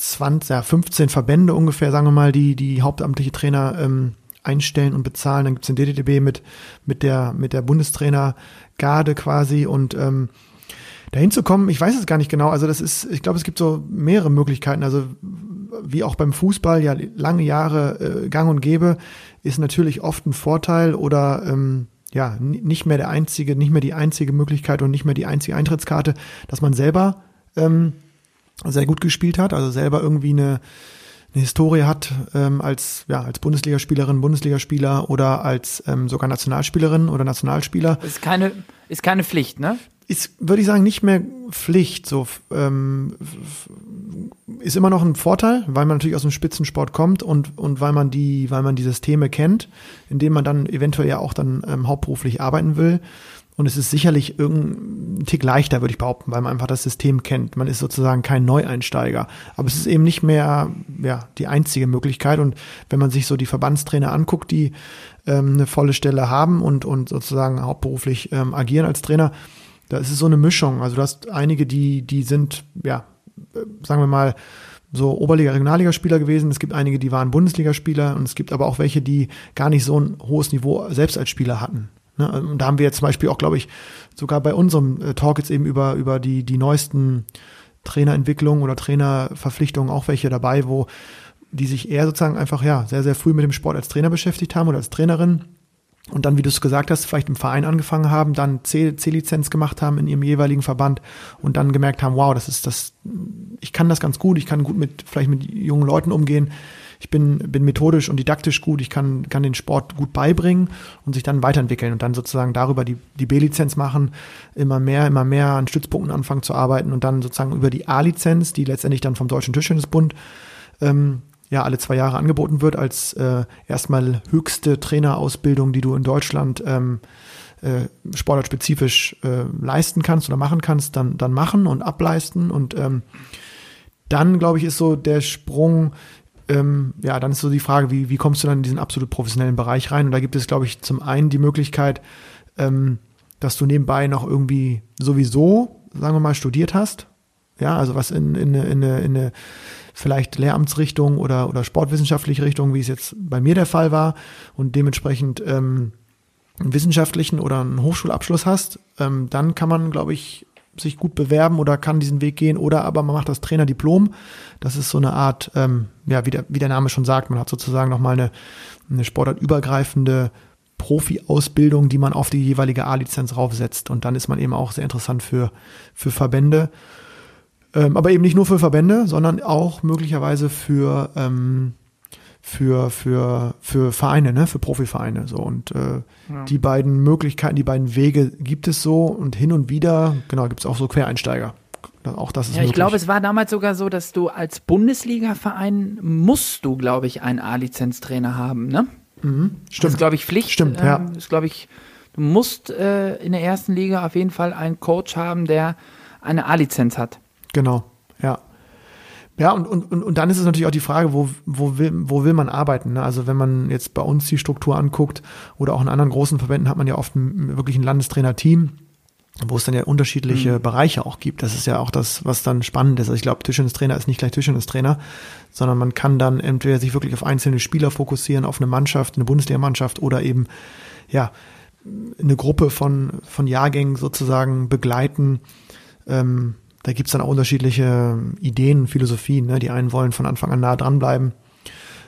20, ja, 15 Verbände ungefähr, sagen wir mal, die die hauptamtliche Trainer ähm, einstellen und bezahlen. Dann gibt es den DDTB mit, mit der, mit der Bundestrainer-Garde quasi und ähm, dahin zu kommen, ich weiß es gar nicht genau. Also das ist, ich glaube, es gibt so mehrere Möglichkeiten. Also wie auch beim Fußball ja lange Jahre äh, gang und gäbe, ist natürlich oft ein Vorteil oder ähm, ja nicht mehr der einzige, nicht mehr die einzige Möglichkeit und nicht mehr die einzige Eintrittskarte, dass man selber ähm, sehr gut gespielt hat, also selber irgendwie eine, eine Historie hat ähm, als ja als Bundesligaspielerin, Bundesligaspieler oder als ähm, sogar Nationalspielerin oder Nationalspieler. Ist keine ist keine Pflicht, ne? Ist würde ich sagen nicht mehr Pflicht. So ähm, ist immer noch ein Vorteil, weil man natürlich aus dem Spitzensport kommt und und weil man die weil man die Systeme kennt, in denen man dann eventuell ja auch dann ähm, hauptberuflich arbeiten will. Und es ist sicherlich irgendein Tick leichter, würde ich behaupten, weil man einfach das System kennt. Man ist sozusagen kein Neueinsteiger. Aber es ist eben nicht mehr ja, die einzige Möglichkeit. Und wenn man sich so die Verbandstrainer anguckt, die ähm, eine volle Stelle haben und, und sozusagen hauptberuflich ähm, agieren als Trainer, da ist es so eine Mischung. Also du hast einige, die, die sind, ja, sagen wir mal, so Oberliga, Regionalligaspieler gewesen. Es gibt einige, die waren Bundesligaspieler und es gibt aber auch welche, die gar nicht so ein hohes Niveau selbst als Spieler hatten. Ne? Und da haben wir jetzt zum Beispiel auch, glaube ich, sogar bei unserem äh, Talk jetzt eben über, über die, die neuesten Trainerentwicklungen oder Trainerverpflichtungen auch welche dabei, wo die sich eher sozusagen einfach ja sehr, sehr früh mit dem Sport als Trainer beschäftigt haben oder als Trainerin und dann, wie du es gesagt hast, vielleicht im Verein angefangen haben, dann C-Lizenz gemacht haben in ihrem jeweiligen Verband und dann gemerkt haben, wow, das ist das, ich kann das ganz gut, ich kann gut mit, vielleicht mit jungen Leuten umgehen ich bin, bin methodisch und didaktisch gut, ich kann, kann den Sport gut beibringen und sich dann weiterentwickeln und dann sozusagen darüber die, die B-Lizenz machen, immer mehr, immer mehr an Stützpunkten anfangen zu arbeiten und dann sozusagen über die A-Lizenz, die letztendlich dann vom Deutschen Tischtennisbund ähm, ja alle zwei Jahre angeboten wird, als äh, erstmal höchste Trainerausbildung, die du in Deutschland ähm, äh, sportartspezifisch äh, leisten kannst oder machen kannst, dann, dann machen und ableisten. Und ähm, dann, glaube ich, ist so der Sprung ähm, ja, dann ist so die Frage, wie, wie kommst du dann in diesen absolut professionellen Bereich rein? Und da gibt es, glaube ich, zum einen die Möglichkeit, ähm, dass du nebenbei noch irgendwie sowieso, sagen wir mal, studiert hast. Ja, also was in, in, in, in eine, in eine vielleicht Lehramtsrichtung oder, oder sportwissenschaftliche Richtung, wie es jetzt bei mir der Fall war und dementsprechend ähm, einen wissenschaftlichen oder einen Hochschulabschluss hast, ähm, dann kann man, glaube ich, sich gut bewerben oder kann diesen Weg gehen oder aber man macht das Trainerdiplom. Das ist so eine Art, ähm, ja, wie der, wie der Name schon sagt, man hat sozusagen nochmal eine, eine sportartübergreifende Profi-Ausbildung, die man auf die jeweilige A-Lizenz raufsetzt. Und dann ist man eben auch sehr interessant für, für Verbände. Ähm, aber eben nicht nur für Verbände, sondern auch möglicherweise für ähm, für, für, für Vereine, ne, für Profivereine. So. Und äh, ja. die beiden Möglichkeiten, die beiden Wege gibt es so und hin und wieder, genau, gibt es auch so Quereinsteiger. Auch das ist ja, ich glaube, es war damals sogar so, dass du als Bundesliga-Verein musst du, glaube ich, einen A-Lizenztrainer haben, ne? Mhm, stimmt. Das ist, glaube ich, Pflicht. Stimmt, ähm, ja. ist, glaube ich, du musst äh, in der ersten Liga auf jeden Fall einen Coach haben, der eine A-Lizenz hat. Genau, ja. Ja, und, und, und, und dann ist es natürlich auch die Frage, wo, wo, will, wo will man arbeiten? Ne? Also wenn man jetzt bei uns die Struktur anguckt oder auch in anderen großen Verbänden hat man ja oft ein, wirklich ein Landestrainer-Team, wo es dann ja unterschiedliche mhm. Bereiche auch gibt. Das ist ja auch das, was dann spannend ist. Also ich glaube, Tischtennistrainer ist nicht gleich Tischtennistrainer, sondern man kann dann entweder sich wirklich auf einzelne Spieler fokussieren, auf eine Mannschaft, eine Bundesliga-Mannschaft oder eben, ja, eine Gruppe von, von Jahrgängen sozusagen begleiten, ähm, da gibt's dann auch unterschiedliche Ideen, Philosophien. Ne? Die einen wollen von Anfang an nah dranbleiben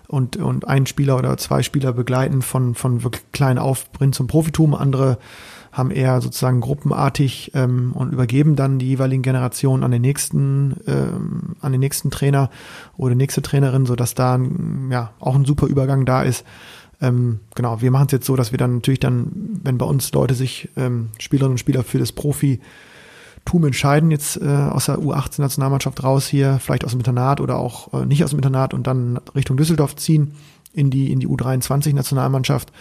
und, und einen Spieler oder zwei Spieler begleiten von, von wirklich klein auf bringen zum Profitum. Andere haben eher sozusagen gruppenartig ähm, und übergeben dann die jeweiligen Generationen an den nächsten, ähm, an den nächsten Trainer oder nächste Trainerin, so dass da ja auch ein super Übergang da ist. Ähm, genau, wir machen es jetzt so, dass wir dann natürlich dann, wenn bei uns Leute sich ähm, Spielerinnen und Spieler für das Profi Tum entscheiden jetzt äh, aus der U18-Nationalmannschaft raus hier, vielleicht aus dem Internat oder auch äh, nicht aus dem Internat und dann Richtung Düsseldorf ziehen in die, in die U23-Nationalmannschaft,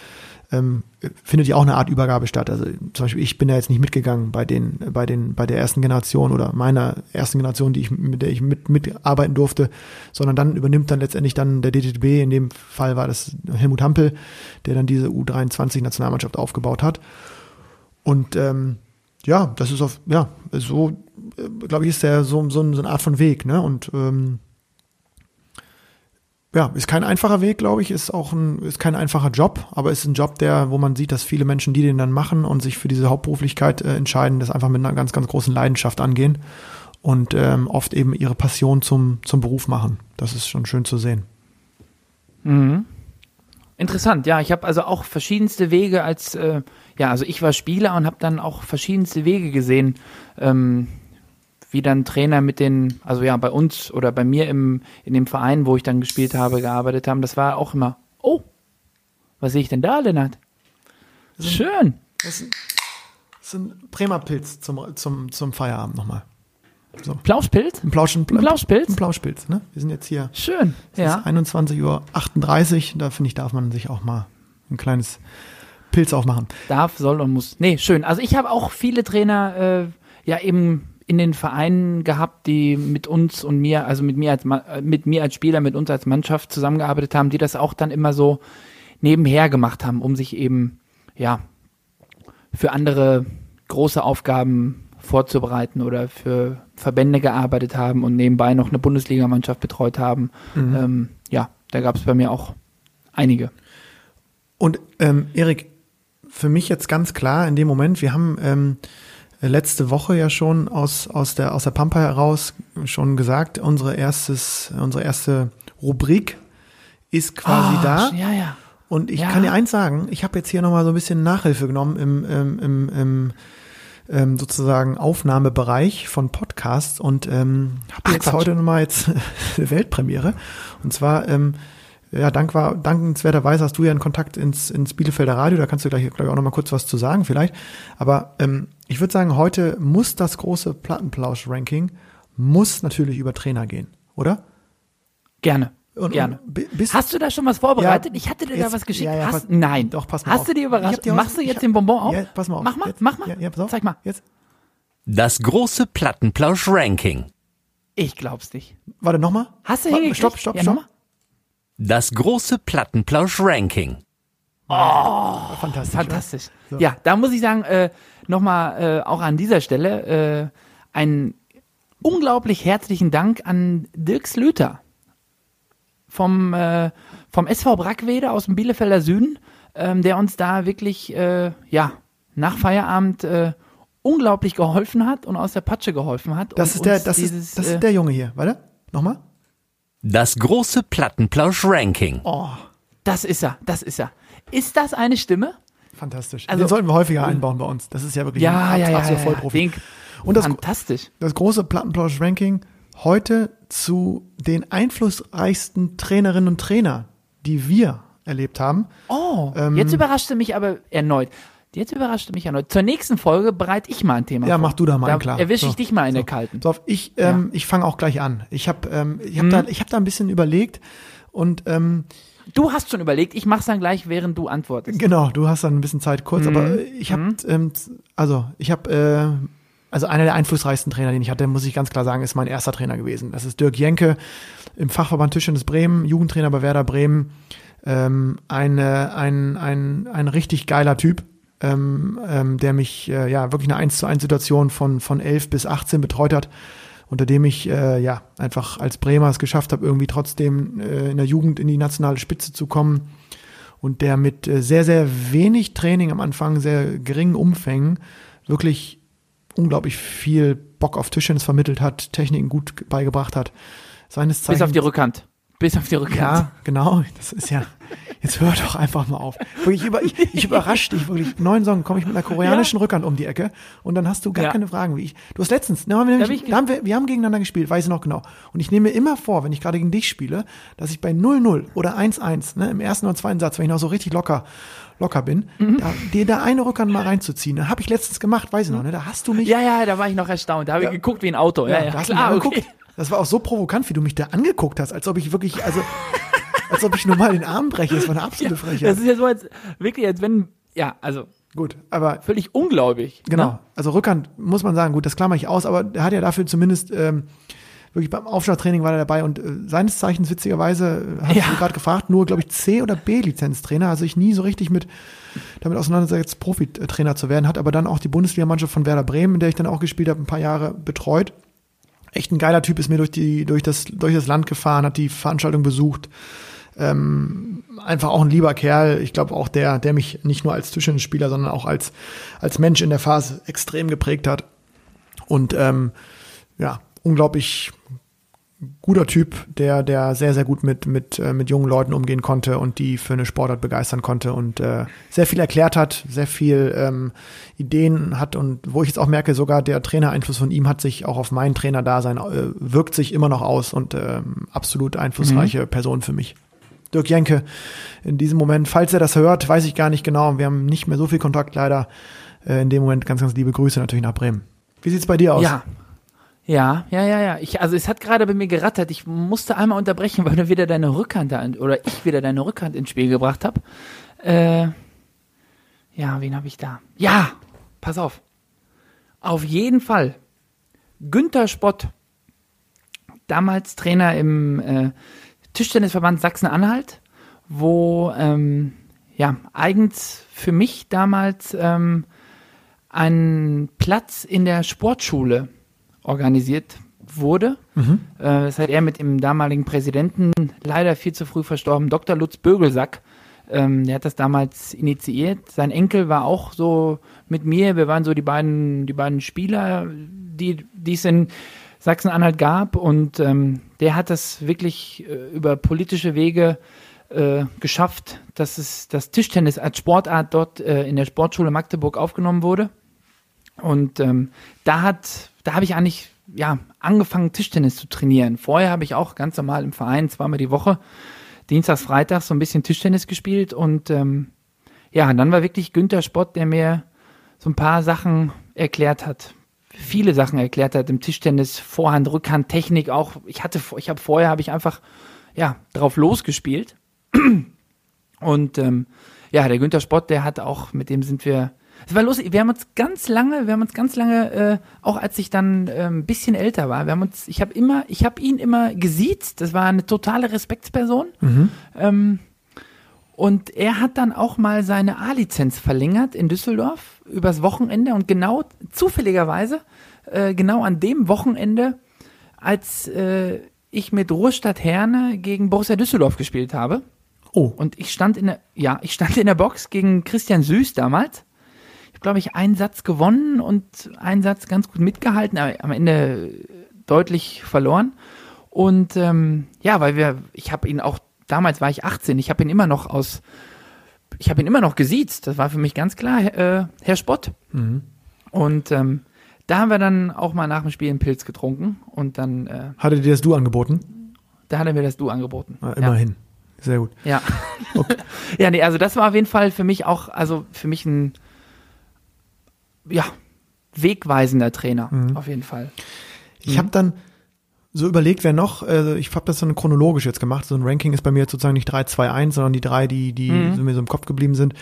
ähm, findet ja auch eine Art Übergabe statt. Also zum Beispiel, ich bin ja jetzt nicht mitgegangen bei den, bei den, bei der ersten Generation oder meiner ersten Generation, die ich, mit der ich mit, mitarbeiten durfte, sondern dann übernimmt dann letztendlich dann der DTB, in dem Fall war das Helmut Hampel, der dann diese U23-Nationalmannschaft aufgebaut hat. Und ähm, ja, das ist auf, ja, so, äh, glaube ich, ist der so, so, so eine Art von Weg, ne? Und ähm, ja, ist kein einfacher Weg, glaube ich, ist auch ein, ist kein einfacher Job, aber ist ein Job, der, wo man sieht, dass viele Menschen, die den dann machen und sich für diese Hauptberuflichkeit äh, entscheiden, das einfach mit einer ganz, ganz großen Leidenschaft angehen und ähm, oft eben ihre Passion zum, zum Beruf machen. Das ist schon schön zu sehen. Mhm. Interessant, ja, ich habe also auch verschiedenste Wege als, äh, ja, also ich war Spieler und habe dann auch verschiedenste Wege gesehen, ähm, wie dann Trainer mit den, also ja, bei uns oder bei mir im, in dem Verein, wo ich dann gespielt habe, gearbeitet haben, das war auch immer, oh, was sehe ich denn da, Lennart? Schön. Das ist, das ist ein Bremer Pilz zum, zum, zum Feierabend nochmal. So. Plauschpilz? Ein, Plausch, ein, ein Plauschpilz? Ein Plauschpilz, ne? Wir sind jetzt hier. Schön, es ja. Ist 21.38 Uhr. Da finde ich, darf man sich auch mal ein kleines Pilz aufmachen. Darf, soll und muss. Nee, schön. Also ich habe auch viele Trainer, äh, ja eben in den Vereinen gehabt, die mit uns und mir, also mit mir als mit mir als Spieler, mit uns als Mannschaft zusammengearbeitet haben, die das auch dann immer so nebenher gemacht haben, um sich eben ja für andere große Aufgaben vorzubereiten oder für Verbände gearbeitet haben und nebenbei noch eine Bundesligamannschaft betreut haben. Mhm. Ähm, ja, da gab es bei mir auch einige. Und ähm, Erik, für mich jetzt ganz klar in dem Moment, wir haben ähm, letzte Woche ja schon aus, aus, der, aus der Pampa heraus schon gesagt, unsere, erstes, unsere erste Rubrik ist quasi oh, da. Ja, ja. Und ich ja. kann dir eins sagen, ich habe jetzt hier nochmal so ein bisschen Nachhilfe genommen im, im, im, im ähm, sozusagen Aufnahmebereich von Podcasts und ähm, habe jetzt Quatsch. heute nochmal jetzt eine Weltpremiere. Und zwar, ähm, ja, dank war, dankenswerterweise hast du ja einen Kontakt ins, ins Bielefelder Radio, da kannst du gleich, glaube ich, auch nochmal kurz was zu sagen vielleicht. Aber ähm, ich würde sagen, heute muss das große Plattenplausch-Ranking, muss natürlich über Trainer gehen, oder? Gerne. Und, Gerne. Und Hast du da schon was vorbereitet? Ja, ich hatte dir jetzt, da was geschickt. Ja, ja, Hast, nein. Doch, pass mal Hast auf. du dir überrascht? Machst du jetzt hab, den Bonbon auf? Ja, pass mal auf. Mach mal, jetzt, mach mal. Ja, pass auf. Zeig mal. Jetzt. Das große Plattenplausch-Ranking. Ich glaub's nicht. Warte, nochmal? Hast du hingekriegt? Stopp, stopp, stopp. Das große Plattenplausch-Ranking. Oh, fantastisch. Fantastisch. So. Ja, da muss ich sagen, äh, nochmal äh, auch an dieser Stelle äh, einen unglaublich herzlichen Dank an Dirk Slöter vom, äh, vom SV Brackwede aus dem Bielefelder Süden, ähm, der uns da wirklich, äh, ja, nach Feierabend äh, unglaublich geholfen hat und aus der Patsche geholfen hat. Das, ist der, das, dieses, ist, das ist der Junge hier, warte, nochmal. Das große Plattenplausch-Ranking. Oh. Das ist er, das ist er. Ist das eine Stimme? Fantastisch. Also, Den sollten wir häufiger einbauen bei uns. Das ist ja wirklich ja, ein ja, absoluter ja, Vollprofi. Und das, Fantastisch. Das große Plattenplausch-Ranking heute zu den einflussreichsten Trainerinnen und Trainer, die wir erlebt haben. Oh, ähm, jetzt überraschte mich aber erneut. Jetzt überraschte mich erneut. Zur nächsten Folge bereite ich mal ein Thema Ja, vor. mach du da mal da klar. Erwische ich so, dich mal in so. der kalten. So, ich ähm, ja. ich fange auch gleich an. Ich habe ähm, ich hab hm. da ich habe da ein bisschen überlegt und ähm, Du hast schon überlegt, ich mach's dann gleich, während du antwortest. Genau, du hast dann ein bisschen Zeit kurz, mhm. aber ich habe, mhm. ähm, also ich habe, äh, also einer der einflussreichsten Trainer, den ich hatte, muss ich ganz klar sagen, ist mein erster Trainer gewesen. Das ist Dirk Jenke im Fachverband Tischtennis Bremen, Jugendtrainer bei Werder Bremen. Ähm, eine, ein, ein, ein richtig geiler Typ, ähm, ähm, der mich äh, ja wirklich eine 1 zu 1 Situation von, von 11 bis 18 betreut hat unter dem ich äh, ja einfach als Bremer es geschafft habe, irgendwie trotzdem äh, in der Jugend in die nationale Spitze zu kommen und der mit äh, sehr, sehr wenig Training am Anfang, sehr geringen Umfängen wirklich unglaublich viel Bock auf Tischtennis vermittelt hat, Techniken gut beigebracht hat. Seines Zeichens, Bis auf die Rückhand. Bis auf die Rückhand. Ja, genau. Das ist ja. Jetzt hör doch einfach mal auf. Wirklich, über, ich, ich überrasche dich wirklich. Neun Song komme ich mit einer koreanischen Rückhand um die Ecke und dann hast du gar Ja. keine Fragen. Wie ich, du hast letztens, ne, haben wir, nämlich, ich da haben wir, wir haben gegeneinander gespielt, weiß ich noch genau. Und ich nehme mir immer vor, wenn ich gerade gegen dich spiele, dass ich bei 0-0 oder 1-1, ne, im ersten oder zweiten Satz, wenn ich noch so richtig locker, locker bin, Mhm. da, dir da eine Rückhand mal reinzuziehen. Da habe ich letztens gemacht, weiß ich noch, ne? Da hast du mich. Ja, ja, da war ich noch erstaunt. Da habe Ja. ich geguckt wie ein Auto. Ja, ja, mich klar, okay. Das war auch so provokant, wie du mich da angeguckt hast, als ob ich wirklich, also, als ob ich nur mal den Arm breche. Das war eine absolute Frechheit. Das ist ja so, als wirklich, als wenn, ja, also Gut, aber völlig unglaublich. genau. Ne? Also Rückhand muss man sagen, gut, das klammer ich aus, aber er hat ja dafür zumindest ähm, wirklich beim Aufschlagtraining war er dabei und äh, seines Zeichens witzigerweise, äh, hast Ja. du gerade gefragt, nur, glaube ich, C- oder B-Lizenztrainer, also ich nie so richtig mit damit auseinandersetzt, Profitrainer zu werden, hat aber dann auch die Bundesligamannschaft von Werder Bremen, in der ich dann auch gespielt habe, ein paar Jahre betreut. Echt ein geiler Typ, ist mir durch, die, durch, das, durch das Land gefahren, hat die Veranstaltung besucht. Ähm, einfach auch ein lieber Kerl. Ich glaube auch der, der mich nicht nur als Tischtennisspieler, sondern auch als, als Mensch in der Phase extrem geprägt hat. Und ähm, ja, unglaublich guter Typ, der, der sehr, sehr gut mit, mit, äh, mit jungen Leuten umgehen konnte und die für eine Sportart begeistern konnte und äh, sehr viel erklärt hat, sehr viel ähm, Ideen hat und wo ich jetzt auch merke, sogar der Trainereinfluss von ihm hat sich auch auf mein Trainerdasein, äh, wirkt sich immer noch aus und ähm, absolut einflussreiche Person für mich. Dirk Jenke in diesem Moment, falls er das hört, weiß ich gar nicht genau. Wir haben nicht mehr so viel Kontakt leider. Äh, in dem Moment ganz, ganz liebe Grüße natürlich nach Bremen. Wie sieht's bei dir aus? Ja. Ja, ja, ja, ja. Ich, also es hat gerade bei mir gerattert. Ich musste einmal unterbrechen, weil du wieder deine Rückhand da, oder ich wieder deine Rückhand ins Spiel gebracht habe. Äh, ja, wen habe ich da? Ja, pass auf. Auf jeden Fall. Günther Spott, damals Trainer im äh, Tischtennisverband Sachsen-Anhalt, wo ähm, ja eigens für mich damals ähm, ein Platz in der Sportschule organisiert wurde. Äh, das hat er mit dem damaligen Präsidenten, leider viel zu früh verstorben, Dr. Lutz Bögelsack, ähm, der hat das damals initiiert. Sein Enkel war auch so mit mir. Wir waren so die beiden, die beiden Spieler, die, die es in Sachsen-Anhalt gab. Und ähm, der hat das wirklich äh, über politische Wege äh, geschafft, dass es das Tischtennis als Sportart dort äh, in der Sportschule Magdeburg aufgenommen wurde. Und ähm, da hat, da habe ich eigentlich ja angefangen Tischtennis zu trainieren. Vorher habe ich auch ganz normal im Verein zweimal die Woche Dienstags, Freitags so ein bisschen Tischtennis gespielt und ähm, ja, dann war wirklich Günther Spott, der mir so ein paar Sachen erklärt hat. Viele Sachen erklärt hat im Tischtennis, Vorhand, Rückhand, Technik auch. Ich hatte, ich habe vorher habe ich einfach ja drauf losgespielt und ähm, ja, der Günther Spott, der hat auch, mit dem sind wir. Es war lustig, wir haben uns ganz lange, wir haben uns ganz lange, äh, auch als ich dann äh, ein bisschen älter war, wir haben uns, ich habe immer, ich habe ihn immer gesiezt, das war eine totale Respektsperson. Ähm, und er hat dann auch mal seine A-Lizenz verlängert in Düsseldorf übers Wochenende und genau zufälligerweise, äh, genau an dem Wochenende, als äh, ich mit Ruhrstadt Herne gegen Borussia Düsseldorf gespielt habe. Oh, Und ich stand in der, ja, ich stand in der Box gegen Christian Süß damals. Glaube ich, einen Satz gewonnen und einen Satz ganz gut mitgehalten, aber am Ende deutlich verloren. Und ähm, ja, weil wir, ich habe ihn auch, damals war ich 18, ich habe ihn immer noch aus, ich habe ihn immer noch gesiezt. Das war für mich ganz klar, äh, Herr Spott. Und ähm, da haben wir dann auch mal nach dem Spiel einen Pilz getrunken und dann, äh, hatte dir das Du angeboten? da hat er mir das Du angeboten. Ah, immerhin. Sehr gut. Ja. ja, nee, also das war auf jeden Fall für mich auch, also für mich ein, ja, wegweisender Trainer, Mhm. auf jeden Fall. Ich habe dann so überlegt, wer noch, äh, ich habe das so chronologisch jetzt gemacht, so ein Ranking ist bei mir jetzt sozusagen nicht 3, 2, 1, sondern die drei, die, die so mir so im Kopf geblieben sind.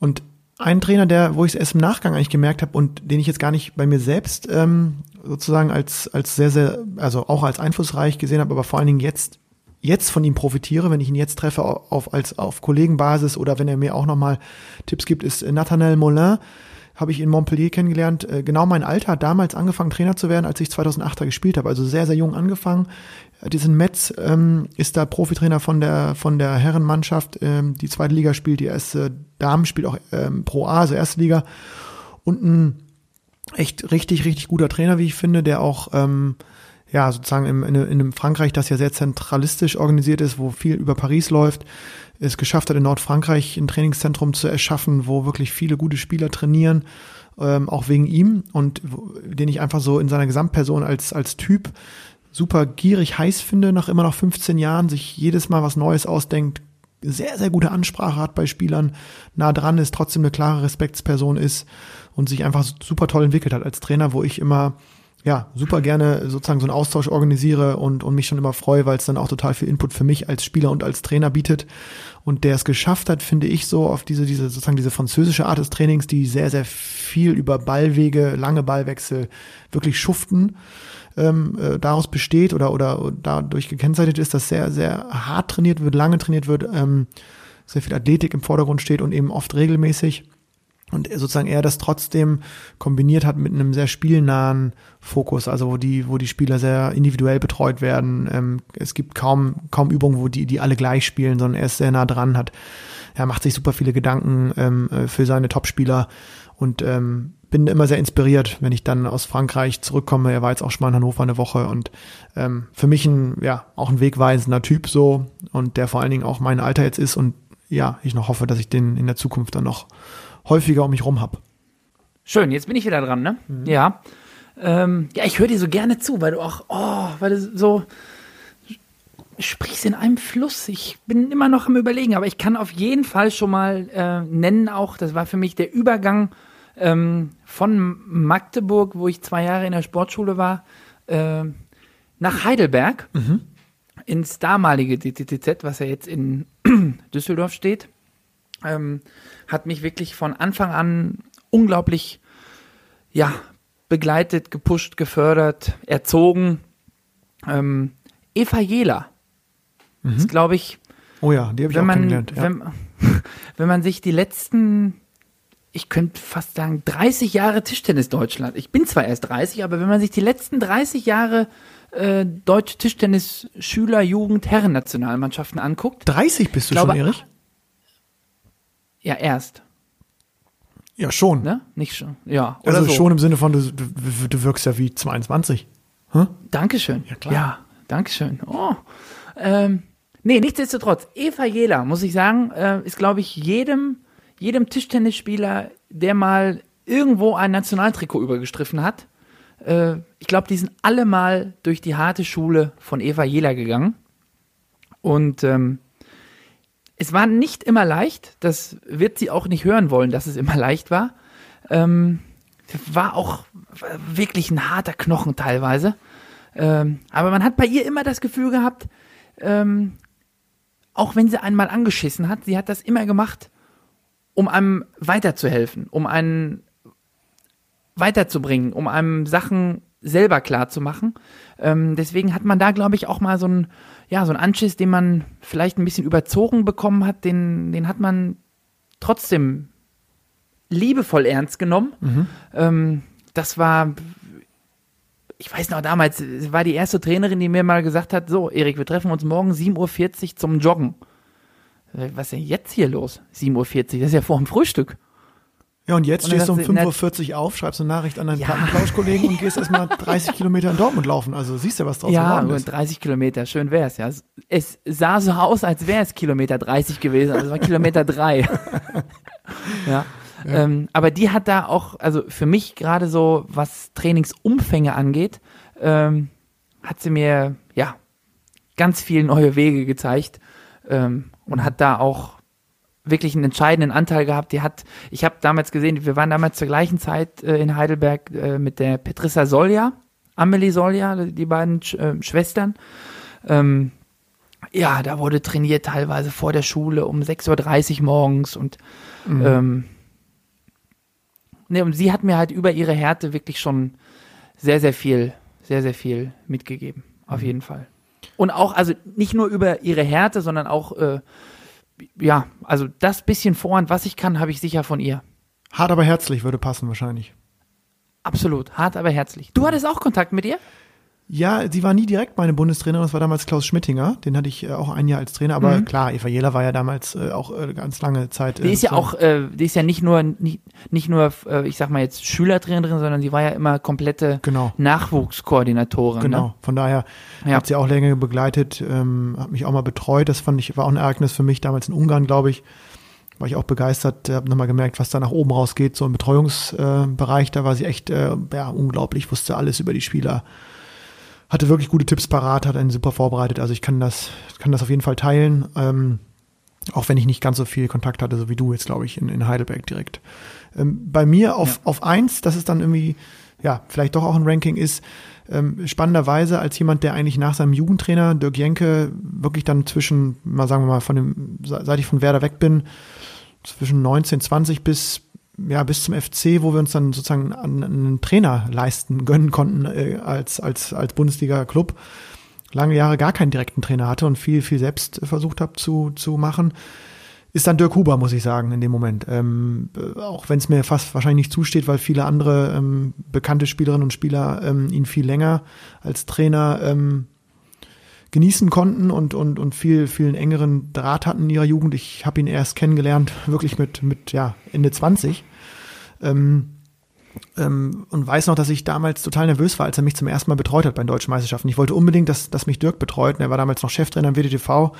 Und ein Trainer, der, wo ich es erst im Nachgang eigentlich gemerkt habe und den ich jetzt gar nicht bei mir selbst ähm, sozusagen als, als sehr, sehr, also auch als einflussreich gesehen habe, aber vor allen Dingen jetzt, jetzt von ihm profitiere, wenn ich ihn jetzt treffe auf, als auf Kollegenbasis oder wenn er mir auch nochmal Tipps gibt, ist Nathanael Mollin, habe ich in Montpellier kennengelernt. Äh, Genau mein Alter, hat damals angefangen Trainer zu werden, als ich 2008 gespielt habe. Also sehr, sehr jung angefangen. Äh, Diesen Metz ähm, ist da Profitrainer von der von der Herrenmannschaft, ähm, die zweite Liga spielt, die erste Damen spielt auch ähm, Pro A, also erste Liga. Und ein echt richtig, richtig guter Trainer, wie ich finde, der auch ähm, ja, sozusagen im, in, in einem Frankreich, das ja sehr zentralistisch organisiert ist, wo viel über Paris läuft, es geschafft hat, in Nordfrankreich ein Trainingszentrum zu erschaffen, wo wirklich viele gute Spieler trainieren, ähm, auch wegen ihm und den ich einfach so in seiner Gesamtperson als, als Typ super gierig heiß finde, nach immer noch 15 Jahren, sich jedes Mal was Neues ausdenkt, sehr, sehr gute Ansprache hat bei Spielern, nah dran ist, trotzdem eine klare Respektsperson ist und sich einfach super toll entwickelt hat. Als Trainer, wo ich immer ja, super gerne sozusagen so einen Austausch organisiere und, und mich schon immer freue, weil es dann auch total viel Input für mich als Spieler und als Trainer bietet. Und der es geschafft hat, finde ich so, auf diese, diese, sozusagen diese französische Art des Trainings, die sehr, sehr viel über Ballwege, lange Ballwechsel wirklich schuften, ähm, äh, daraus besteht oder, oder dadurch gekennzeichnet ist, dass sehr, sehr hart trainiert wird, lange trainiert wird, ähm, sehr viel Athletik im Vordergrund steht und eben oft regelmäßig und sozusagen er das trotzdem kombiniert hat mit einem sehr spielnahen Fokus, also wo die, wo die Spieler sehr individuell betreut werden. Ähm, es gibt kaum, kaum Übungen, wo die, die alle gleich spielen, sondern er ist sehr nah dran, hat, er macht sich super viele Gedanken ähm, äh, für seine Topspieler und ähm, bin immer sehr inspiriert, wenn ich dann aus Frankreich zurückkomme. Er war jetzt auch schon mal in Hannover eine Woche und für mich ein, ja, auch ein wegweisender Typ so und der vor allen Dingen auch mein Alter jetzt ist und ja, ich noch hoffe, dass ich den in der Zukunft dann noch häufiger um mich rum habe. Schön, jetzt bin ich wieder dran, ne? Mhm. Ja. Ähm, ja, ich höre dir so gerne zu, weil du auch, oh, weil du so sprichst in einem Fluss. Ich bin immer noch am Überlegen, aber ich kann auf jeden Fall schon mal äh, nennen, auch, das war für mich der Übergang ähm, von Magdeburg, wo ich zwei Jahre in der Sportschule war, äh, nach Heidelberg, mhm. ins damalige DTTZ, was ja jetzt in Düsseldorf steht. Ähm, hat mich wirklich von Anfang an unglaublich, ja, begleitet, gepusht, gefördert, erzogen. Ähm, Eva Jela mhm. ist, glaube ich. Oh ja, die habe ich auch man, kennengelernt. Ja. Wenn, wenn man sich die letzten, ich könnte fast sagen, 30 Jahre Tischtennis Deutschland, ich bin zwar erst 30, aber wenn man sich die letzten 30 Jahre äh, deutsche Tischtennis Schüler, Jugend, Herren-Nationalmannschaften anguckt. 30 bist du glaube, schon, Erich? Ja, erst. Ja, schon. Ne? Nicht schon. Ja. also so. schon im Sinne von, du, du, du wirkst ja wie 22. Hm? Dankeschön. Ja, klar. Ja, Dankeschön. Oh. Ähm, nee, nichtsdestotrotz, Eva Jela, muss ich sagen, äh, ist, glaube ich, jedem, jedem Tischtennisspieler, der mal irgendwo ein Nationaltrikot übergestriffen hat, äh, ich glaube, die sind alle mal durch die harte Schule von Eva Jela gegangen. Und ähm, es war nicht immer leicht, das wird sie auch nicht hören wollen, dass es immer leicht war. Ähm, war auch wirklich ein harter Knochen teilweise. Ähm, aber man hat bei ihr immer das Gefühl gehabt, ähm, auch wenn sie einmal angeschissen hat, sie hat das immer gemacht, um einem weiterzuhelfen, um einen weiterzubringen, um einem Sachen selber klar zu machen. Ähm, deswegen hat man da, glaube ich, auch mal so ein, ja, so ein Anschiss, den man vielleicht ein bisschen überzogen bekommen hat, den, den hat man trotzdem liebevoll ernst genommen. Mhm. Ähm, das war, ich weiß noch damals, war die erste Trainerin, die mir mal gesagt hat, so, Erik, wir treffen uns morgen 7.40 Uhr zum Joggen. Was ist denn jetzt hier los? 7.40 Uhr, das ist ja vor dem Frühstück. Ja, und jetzt und stehst du um 5.40 Uhr auf, schreibst eine Nachricht an deinen ja. Plattenplausch-Kollegen und gehst erstmal 30 Kilometer in Dortmund laufen. Also siehst du, was draus ja, geworden ist. Ja, 30 Kilometer, schön wär's, ja. Es sah so aus, als wäre es Kilometer 30 gewesen, also es war Kilometer 3. ja. ja. Ähm, aber die hat da auch, also für mich gerade so, was Trainingsumfänge angeht, ähm, hat sie mir, ja, ganz viele neue Wege gezeigt ähm, und hat da auch wirklich einen entscheidenden Anteil gehabt. Die hat, ich habe damals gesehen, wir waren damals zur gleichen Zeit äh, in Heidelberg äh, mit der Petrissa Solja, Amelie Solja, die beiden Sch äh, Schwestern. Ähm, ja, da wurde trainiert teilweise vor der Schule um 6.30 Uhr morgens und mhm. ähm, ne, und sie hat mir halt über ihre Härte wirklich schon sehr, sehr viel, sehr, sehr viel mitgegeben. Auf mhm. jeden Fall. Und auch, also nicht nur über ihre Härte, sondern auch äh, ja, also das bisschen Vorhand, was ich kann, habe ich sicher von ihr. Hart aber herzlich würde passen wahrscheinlich. Absolut, hart aber herzlich. Du hattest auch Kontakt mit ihr? Ja, sie war nie direkt meine Bundestrainerin, das war damals Klaus Schmittinger, den hatte ich äh, auch ein Jahr als Trainer, aber Mhm. klar, Eva Jela war ja damals äh, auch äh, ganz lange Zeit. Die äh, ist ja auch, äh, die ist ja nicht nur, nicht, nicht nur, äh, ich sag mal jetzt Schülertrainerin, sondern sie war ja immer komplette Genau. Nachwuchskoordinatorin. Genau, Ne? von daher Ja. hat sie auch länger begleitet, ähm, hat mich auch mal betreut. Das fand ich, war auch ein Ereignis für mich damals in Ungarn, glaube ich. War ich auch begeistert, habe nochmal gemerkt, was da nach oben rausgeht, so im Betreuungsbereich. Bereich. da war sie echt äh, ja, unglaublich, wusste alles über die Spieler. Hatte wirklich gute Tipps parat, hat einen super vorbereitet. Also ich kann das, kann das auf jeden Fall teilen. Ähm, auch wenn ich nicht ganz so viel Kontakt hatte, so wie du jetzt, glaube ich, in, in Heidelberg direkt. Ähm, bei mir auf, Ja. auf eins, das ist dann irgendwie, ja, vielleicht doch auch ein Ranking ist, ähm, spannenderweise als jemand, der eigentlich nach seinem Jugendtrainer Dirk Jenke wirklich dann zwischen, mal sagen wir mal, von dem, seit ich von Werder weg bin, zwischen 19, 20 bis ja, bis zum FC, wo wir uns dann sozusagen einen Trainer leisten gönnen konnten äh, als, als, als Bundesliga-Club. Lange Jahre gar keinen direkten Trainer hatte und viel, viel selbst versucht habe zu, zu machen. Ist dann Dirk Huber, muss ich sagen, in dem Moment. Ähm, äh, auch wenn es mir fast wahrscheinlich nicht zusteht, weil viele andere ähm, bekannte Spielerinnen und Spieler ähm, ihn viel länger als Trainer ähm, genießen konnten und, und, und viel, viel engeren Draht hatten in ihrer Jugend. Ich habe ihn erst kennengelernt, wirklich mit, mit ja, Ende 20. Ähm, ähm, und weiß noch, dass ich damals total nervös war, als er mich zum ersten Mal betreut hat bei den deutschen Meisterschaften. Ich wollte unbedingt, dass, dass mich Dirk betreut. Und er war damals noch Cheftrainer im WDTV.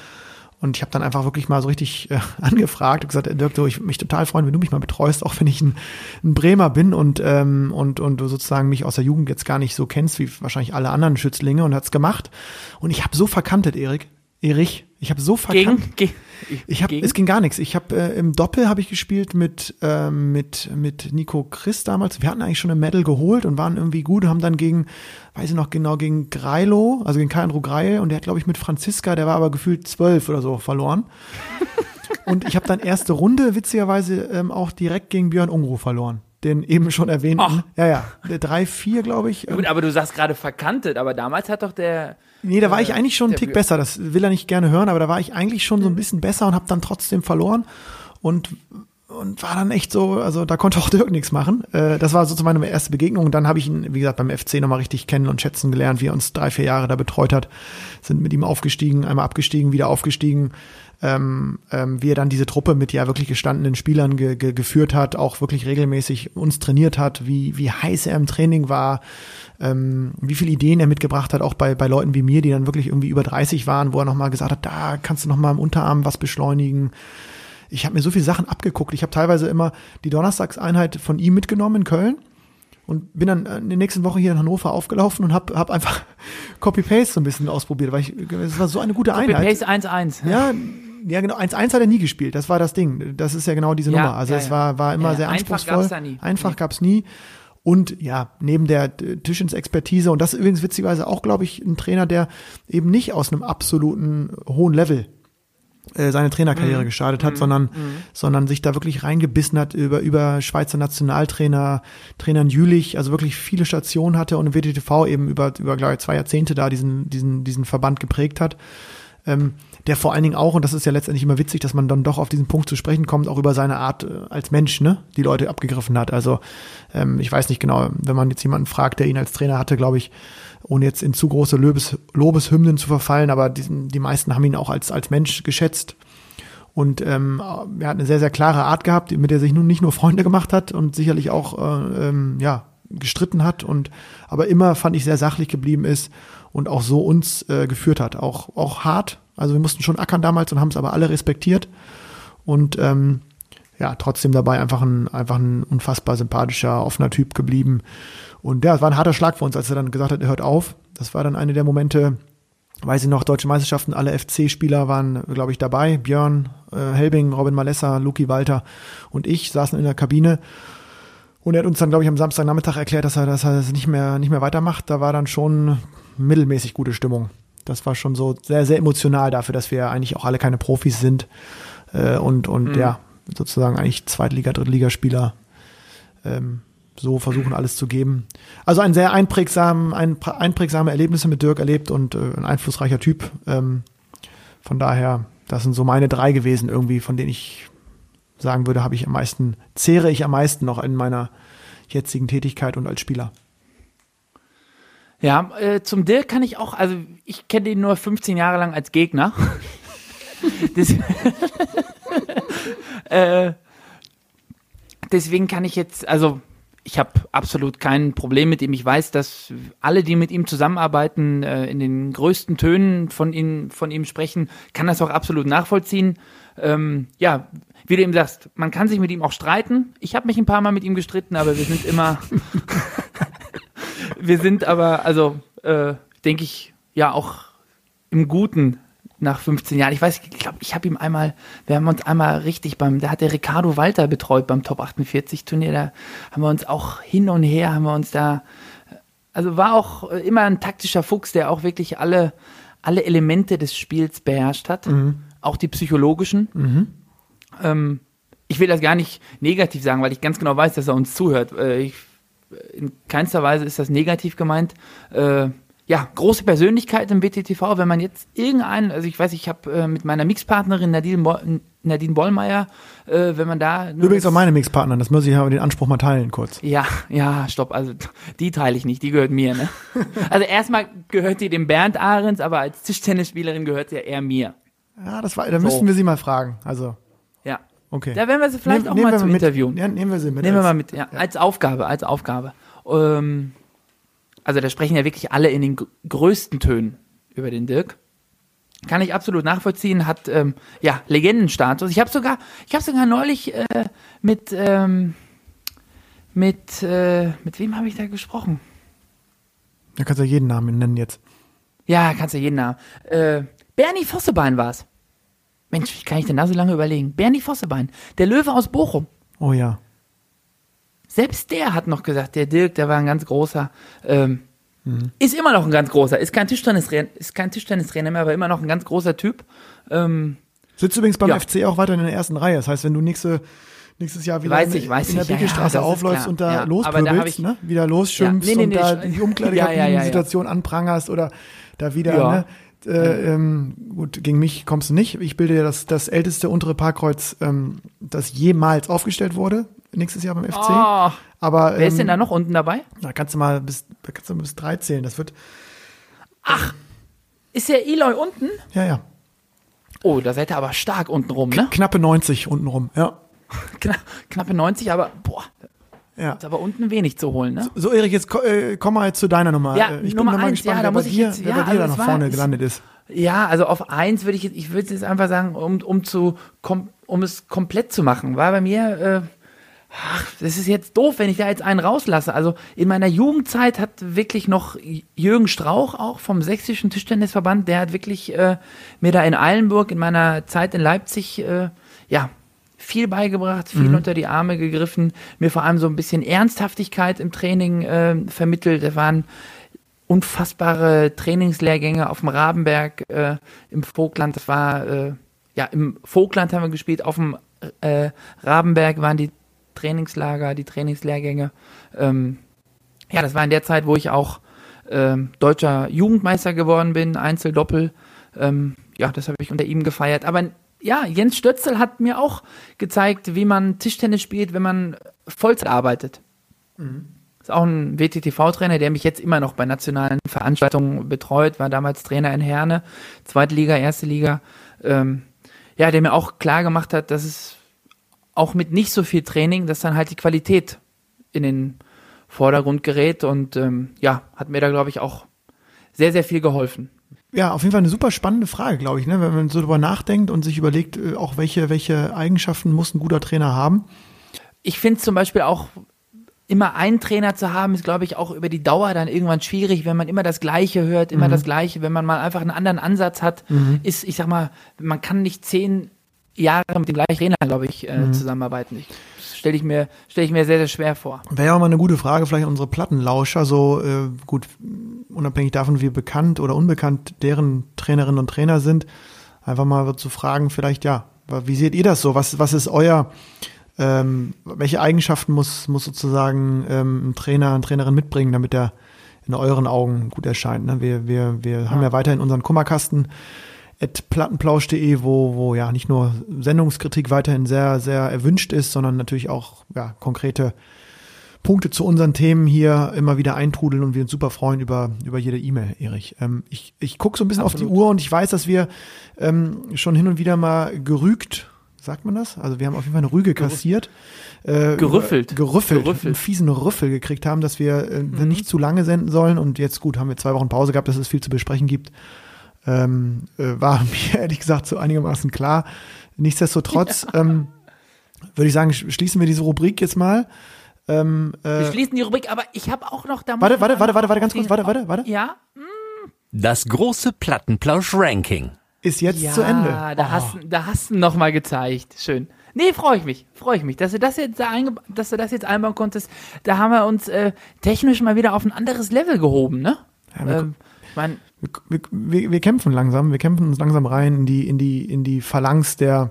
Und ich habe dann einfach wirklich mal so richtig äh, angefragt und gesagt, äh, Dirk, du, ich würde mich total freuen, wenn du mich mal betreust, auch wenn ich ein, ein Bremer bin und, ähm, und, und du sozusagen mich aus der Jugend jetzt gar nicht so kennst, wie wahrscheinlich alle anderen Schützlinge und hat's gemacht. Und ich habe so verkantet, Erik. Erich, ich habe so verkannt. Gegen, ge Ich habe, gegen? es ging gar nichts. Ich habe äh, im Doppel habe ich gespielt mit ähm, mit mit Nico Chris damals. Wir hatten eigentlich schon ein Medal geholt und waren irgendwie gut. Haben dann gegen, weiß ich noch genau, gegen Greilo, also gegen Kainro Greil und der hat glaube ich mit Franziska, der war aber gefühlt zwölf oder so verloren. und ich habe dann erste Runde witzigerweise ähm, auch direkt gegen Björn Ungru verloren. Den eben schon erwähnten. Ach. Ja, ja. Der 3-4, glaube ich. Gut, aber du sagst gerade verkantet, aber damals hat doch der, Nee, da war ich Äh, eigentlich schon einen Tick besser. Das will er nicht gerne hören, aber da war ich eigentlich schon so ein bisschen besser und habe dann trotzdem verloren und und war dann echt so, also da konnte auch Dirk nichts machen. Äh, das war sozusagen meine erste Begegnung. Und dann habe ich ihn, wie gesagt, beim FC nochmal richtig kennen und schätzen gelernt, wie er uns drei, vier Jahre da betreut hat. Sind mit ihm aufgestiegen, einmal abgestiegen, wieder aufgestiegen. Ähm, ähm, wie er dann diese Truppe mit ja wirklich gestandenen Spielern ge ge geführt hat, auch wirklich regelmäßig uns trainiert hat, wie, wie heiß er im Training war, ähm, wie viele Ideen er mitgebracht hat, auch bei, bei Leuten wie mir, die dann wirklich irgendwie über 30 waren, wo er nochmal gesagt hat, da kannst du nochmal im Unterarm was beschleunigen. Ich habe mir so viele Sachen abgeguckt. Ich habe teilweise immer die Donnerstagseinheit von ihm mitgenommen in Köln und bin dann in der nächsten Woche hier in Hannover aufgelaufen und habe hab einfach Copy-Paste so ein bisschen ausprobiert, weil ich, es war so eine gute Einheit. Pace 1-1. Ja, ja, genau. 1-1 hat er nie gespielt. Das war das Ding. Das ist ja genau diese Ja, Nummer. Also ja, es war, war immer sehr einfach anspruchsvoll. gab's da nie. Einfach Nee. gab's nie. Und ja, neben der äh, Tischens-Expertise, und das ist übrigens witzigerweise auch, glaube ich, ein Trainer, der eben nicht aus einem absoluten hohen Level äh, seine. Trainerkarriere gestartet hat, sondern, sondern sich da wirklich reingebissen hat über, über Schweizer Nationaltrainer, Trainern Jülich, also wirklich viele Stationen hatte und im WTTV eben über, über glaube ich, zwei Jahrzehnte da diesen, diesen, diesen Verband geprägt hat. Ähm, der vor allen Dingen auch, und das ist ja letztendlich immer witzig, dass man dann doch auf diesen Punkt zu sprechen kommt, auch über seine Art äh, als Mensch, ne, die Leute abgegriffen hat. Also ähm, ich weiß nicht genau, wenn man jetzt jemanden fragt, der ihn als Trainer hatte, glaube ich, ohne jetzt in zu große Lobes, Lobeshymnen zu verfallen, aber diesen, die meisten haben ihn auch als, als Mensch geschätzt. Und ähm, er hat eine sehr, sehr klare Art gehabt, mit der er sich nun nicht nur Freunde gemacht hat und sicherlich auch äh, ähm, ja, gestritten hat und aber immer fand ich sehr sachlich geblieben ist und auch so uns äh, geführt hat. Auch, auch hart. Also wir mussten schon ackern damals und haben es aber alle respektiert. Und ähm, ja, trotzdem dabei einfach ein, einfach ein unfassbar sympathischer, offener Typ geblieben. Und ja, es war ein harter Schlag für uns, als er dann gesagt hat, er hört auf. Das war dann eine der Momente, weiß ich noch, deutsche Meisterschaften, alle FC-Spieler waren, glaube ich, dabei. Björn, äh, Helbing, Robin Malessa, Luki Walter und ich saßen in der Kabine. Und er hat uns dann, glaube ich, am Samstagnachmittag erklärt, dass er, dass er das nicht mehr, nicht mehr weitermacht. Da war dann schon mittelmäßig gute Stimmung. Das war schon so sehr, sehr emotional dafür, dass wir eigentlich auch alle keine Profis sind. Äh, und, und ja, sozusagen eigentlich Zweitliga-, Drittligaspieler ähm, so versuchen, alles zu geben. Also ein sehr einprägsam, ein, einprägsame Erlebnisse mit Dirk erlebt und äh, ein einflussreicher Typ. Ähm, von daher, das sind so meine drei gewesen, irgendwie, von denen ich sagen würde, habe ich am meisten, zehre ich am meisten noch in meiner jetzigen Tätigkeit und als Spieler. Ja, äh, zum Dirk kann ich auch, also ich kenne ihn nur 15 Jahre lang als Gegner. das, äh, deswegen kann ich jetzt, also ich habe absolut kein Problem mit ihm. Ich weiß, dass alle, die mit ihm zusammenarbeiten, äh, in den größten Tönen von ihm, von ihm sprechen, kann das auch absolut nachvollziehen. Ähm, ja, wie du eben sagst, man kann sich mit ihm auch streiten. Ich habe mich ein paar Mal mit ihm gestritten, aber wir sind immer, wir sind aber, also äh, denke ich, ja auch im Guten nach 15 Jahren. Ich weiß, ich glaube, ich habe ihm einmal, wir haben uns einmal richtig beim, da hat der Ricardo Walter betreut beim Top 48 Turnier, da haben wir uns auch hin und her, haben wir uns da, also war auch immer ein taktischer Fuchs, der auch wirklich alle, alle Elemente des Spiels beherrscht hat, mhm. auch die psychologischen. Mhm. Ähm, ich will das gar nicht negativ sagen, weil ich ganz genau weiß, dass er uns zuhört. Äh, ich, in keinster Weise ist das negativ gemeint. Äh, ja, große Persönlichkeit im BTTV, wenn man jetzt irgendeinen, also ich weiß, ich habe äh, mit meiner Mixpartnerin Nadine, Bo Nadine Bollmeier, äh, wenn man da... Übrigens auch meine Mixpartnerin, das muss ich aber den Anspruch mal teilen kurz. Ja, ja, stopp, also die teile ich nicht, die gehört mir, ne? Also erstmal gehört die dem Bernd Ahrens, aber als Tischtennisspielerin gehört sie ja eher mir. Ja, das war, da so. müssten wir sie mal fragen, also... Ja. Okay. Da werden wir sie vielleicht Nehm, auch mal zum mit, Interview. Ja, nehmen wir sie mit. Nehmen wir mal mit, ja, ja. als Aufgabe, als Aufgabe. Ähm, also da sprechen ja wirklich alle in den größten Tönen über den Dirk. Kann ich absolut nachvollziehen, hat ähm, ja Legendenstatus. Ich habe sogar, ich habe sogar neulich äh, mit ähm, mit äh, mit wem habe ich da gesprochen? Da kannst du ja jeden Namen nennen jetzt. Ja, kannst du jeden Namen. Äh, Bernie Vossebein war's. Mensch, wie kann ich denn da so lange überlegen? Bernie Vossebein, der Löwe aus Bochum. Oh ja. Selbst der hat noch gesagt, der Dirk, der war ein ganz großer, ähm, mhm. ist immer noch ein ganz großer, ist kein Tischtennistrainer, ist kein Tischtennistrainer mehr, aber immer noch ein ganz großer Typ. Ähm, Sitzt übrigens beim ja. FC auch weiter in der ersten Reihe. Das heißt, wenn du nächste, nächstes Jahr wieder weiß ich, weiß in der Bickelstraße ja, ja, aufläufst und da ja, lospöbelst, ne? wieder losschimpfst nee, nee, nee, und da die Umkleidekabinen-Situation anprangerst oder da wieder, ne? Äh, ähm, gut, gegen mich kommst du nicht. Ich bilde ja das, das älteste untere Parkkreuz, ähm, das jemals aufgestellt wurde nächstes Jahr beim FC. Oh, aber, wer ist denn ähm, da noch unten dabei? Da kannst du mal bis, kannst du mal bis drei zählen. Das wird. Ach, ist der Eloy unten? Ja, ja. Oh, da seid ihr aber stark unten rum, ne? Knappe 90 unten rum, ja. Kna knappe 90, aber boah. Ja. Ist aber unten wenig zu holen, ne? So, so Erik, jetzt äh, komm mal zu deiner Nummer. Ja, äh, ich Nummer bin mal eins, gespannt, ja, wer, bei dir, jetzt, wer ja, bei dir da noch vorne gelandet ist. Ja, also auf eins würde ich jetzt, ich würde jetzt einfach sagen, um, um zu, um es komplett zu machen, war bei mir, äh, ach, das ist jetzt doof, wenn ich da jetzt einen rauslasse. Also in meiner Jugendzeit hat wirklich noch Jürgen Strauch auch vom Sächsischen Tischtennisverband, der hat wirklich äh, mir da in Eilenburg in meiner Zeit in Leipzig äh, ja viel beigebracht, viel mhm. unter die Arme gegriffen, mir vor allem so ein bisschen Ernsthaftigkeit im Training äh, vermittelt. Da waren unfassbare Trainingslehrgänge auf dem Rabenberg äh, im Vogtland. Das war äh, ja im Vogtland haben wir gespielt, auf dem äh, Rabenberg waren die Trainingslager, die Trainingslehrgänge. Ähm, ja, das war in der Zeit, wo ich auch ähm, deutscher Jugendmeister geworden bin, Einzel-Doppel. Ähm, ja, das habe ich unter ihm gefeiert. Aber ja, Jens Stötzel hat mir auch gezeigt, wie man Tischtennis spielt, wenn man Vollzeit arbeitet. Mhm. Ist auch ein WTTV-Trainer, der mich jetzt immer noch bei nationalen Veranstaltungen betreut, war damals Trainer in Herne, zweite Liga, erste Liga. Ähm, ja, der mir auch klar gemacht hat, dass es auch mit nicht so viel Training, dass dann halt die Qualität in den Vordergrund gerät und ähm, ja, hat mir da, glaube ich, auch sehr, sehr viel geholfen. Ja, auf jeden Fall eine super spannende Frage, glaube ich, ne? wenn man so drüber nachdenkt und sich überlegt, äh, auch welche, welche Eigenschaften muss ein guter Trainer haben. Ich finde zum Beispiel auch, immer einen Trainer zu haben, ist, glaube ich, auch über die Dauer dann irgendwann schwierig, wenn man immer das Gleiche hört, immer mhm. das Gleiche, wenn man mal einfach einen anderen Ansatz hat, mhm. ist, ich sag mal, man kann nicht zehn Jahre mit dem gleichen Trainer, glaube ich, äh, mhm. zusammenarbeiten. Ich, stelle ich mir stelle ich mir sehr sehr schwer vor. Wäre ja auch mal eine gute Frage vielleicht unsere Plattenlauscher so äh, gut unabhängig davon wie bekannt oder unbekannt deren Trainerinnen und Trainer sind einfach mal zu fragen vielleicht ja wie seht ihr das so was was ist euer ähm, welche Eigenschaften muss muss sozusagen ähm, ein Trainer eine Trainerin mitbringen damit er in euren Augen gut erscheint ne? wir wir wir ja. haben ja weiterhin unseren Kummerkasten plattenplausch.de, wo, wo ja nicht nur Sendungskritik weiterhin sehr, sehr erwünscht ist, sondern natürlich auch ja, konkrete Punkte zu unseren Themen hier immer wieder eintrudeln und wir uns super freuen über, über jede E-Mail, Erich. Ähm, ich ich gucke so ein bisschen Absolut. auf die Uhr und ich weiß, dass wir ähm, schon hin und wieder mal gerügt, sagt man das? Also wir haben auf jeden Fall eine Rüge kassiert. Äh, Gerüffelt. Gerüffelt. Gerüffelt. Einen fiesen Rüffel gekriegt haben, dass wir äh, nicht zu lange senden sollen und jetzt gut, haben wir zwei Wochen Pause gehabt, dass es viel zu besprechen gibt. Ähm, äh, war mir ehrlich gesagt so einigermaßen klar. Nichtsdestotrotz ähm, würde ich sagen, sch- schließen wir diese Rubrik jetzt mal. Ähm, Wir äh, schließen die Rubrik, aber ich habe auch noch da. warte, warte, warte, warte, warte, ganz kurz, warte, warte, warte. Ja, Das große Plattenplausch-Ranking. Ist jetzt ja, zu Ende. Da hast, da hast du noch mal gezeigt. Schön. Nee, freue ich mich. Freue ich mich, dass du das jetzt da einge dass du das jetzt einbauen konntest. Da haben wir uns äh, technisch mal wieder auf ein anderes Level gehoben, ne? Ja, wir- ähm, mein, wir, wir, wir kämpfen langsam, wir kämpfen uns langsam rein in die, in die, in die Phalanx der,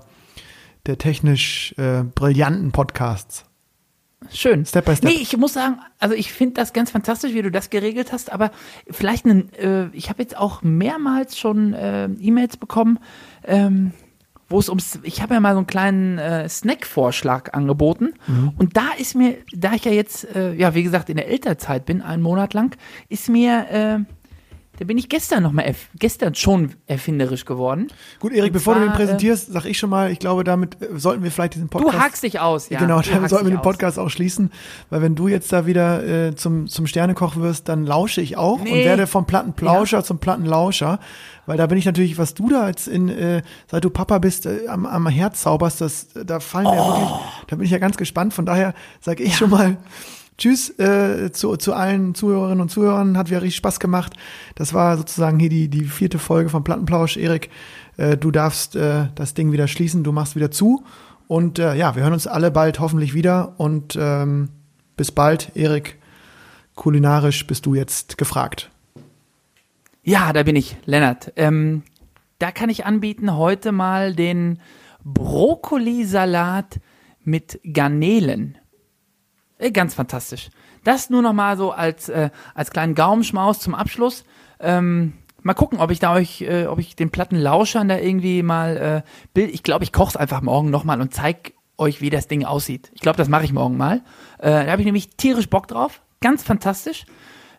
der technisch äh, brillanten Podcasts. Schön. Step by step. Nee, ich muss sagen, also ich finde das ganz fantastisch, wie du das geregelt hast, aber vielleicht einen, äh, ich habe jetzt auch mehrmals schon äh, E-Mails bekommen, ähm, wo es ums, ich habe ja mal so einen kleinen äh, Snack-Vorschlag angeboten Mhm. und da ist mir, da ich ja jetzt, äh, ja wie gesagt, in der Elternzeit bin, einen Monat lang, ist mir, äh, da bin ich gestern noch mal, gestern schon erfinderisch geworden. Gut, Erik, Und bevor du zwar, den präsentierst, sag ich schon mal, ich glaube, damit äh, sollten wir vielleicht diesen Podcast. Du hakst dich aus, ja. genau, du damit sollten wir den Podcast auch schließen, weil wenn du jetzt da wieder äh, zum, zum Sternekoch wirst, dann lausche ich auch und Nee. werde vom Plattenplauscher zum Plattenlauscher, weil da bin ich natürlich, was du da jetzt in, äh, seit du Papa bist, äh, am, am Herz zauberst, das, da fallen mir ja Oh. wirklich, da bin ich ja ganz gespannt, von daher sage ich schon mal Tschüss äh, zu, zu allen Zuhörerinnen und Zuhörern, hat wieder richtig Spaß gemacht. Das war sozusagen hier die, die vierte Folge vom Plattenplausch. Erik, äh, du darfst äh, das Ding wieder schließen, du machst wieder zu. Und äh, ja, wir hören uns alle bald hoffentlich wieder. Und ähm, bis bald, Erik. Kulinarisch bist du jetzt gefragt. Ja, da bin ich, Lennart. Ähm, da kann ich anbieten heute mal den Brokkolisalat mit Garnelen. Äh, ganz fantastisch. Das nur noch mal so als, äh, als kleinen Gaumenschmaus zum Abschluss. Ähm, mal gucken, ob ich da euch, äh, ob ich den Plattenlauschern da irgendwie mal äh, Bild. Ich glaube, ich koche es einfach morgen noch mal und zeig euch, wie das Ding aussieht. Ich glaube, das mache ich morgen mal. Äh, da habe ich nämlich tierisch Bock drauf. Ganz fantastisch.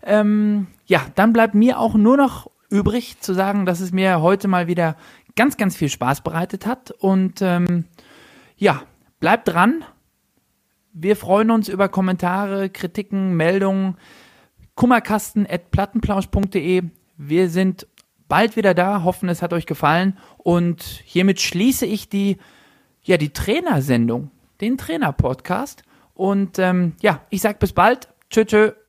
Ähm, ja, dann bleibt mir auch nur noch übrig zu sagen, dass es mir heute mal wieder ganz, ganz viel Spaß bereitet hat. Und ähm, ja, bleibt dran. Wir freuen uns über Kommentare, Kritiken, Meldungen. Kummerkasten.plattenplausch.de. Wir sind bald wieder da, hoffen, es hat euch gefallen. Und hiermit schließe ich die, ja, die Trainersendung, den Trainer-Podcast. Und ähm, ja, ich sag bis bald. Tschö, tschö.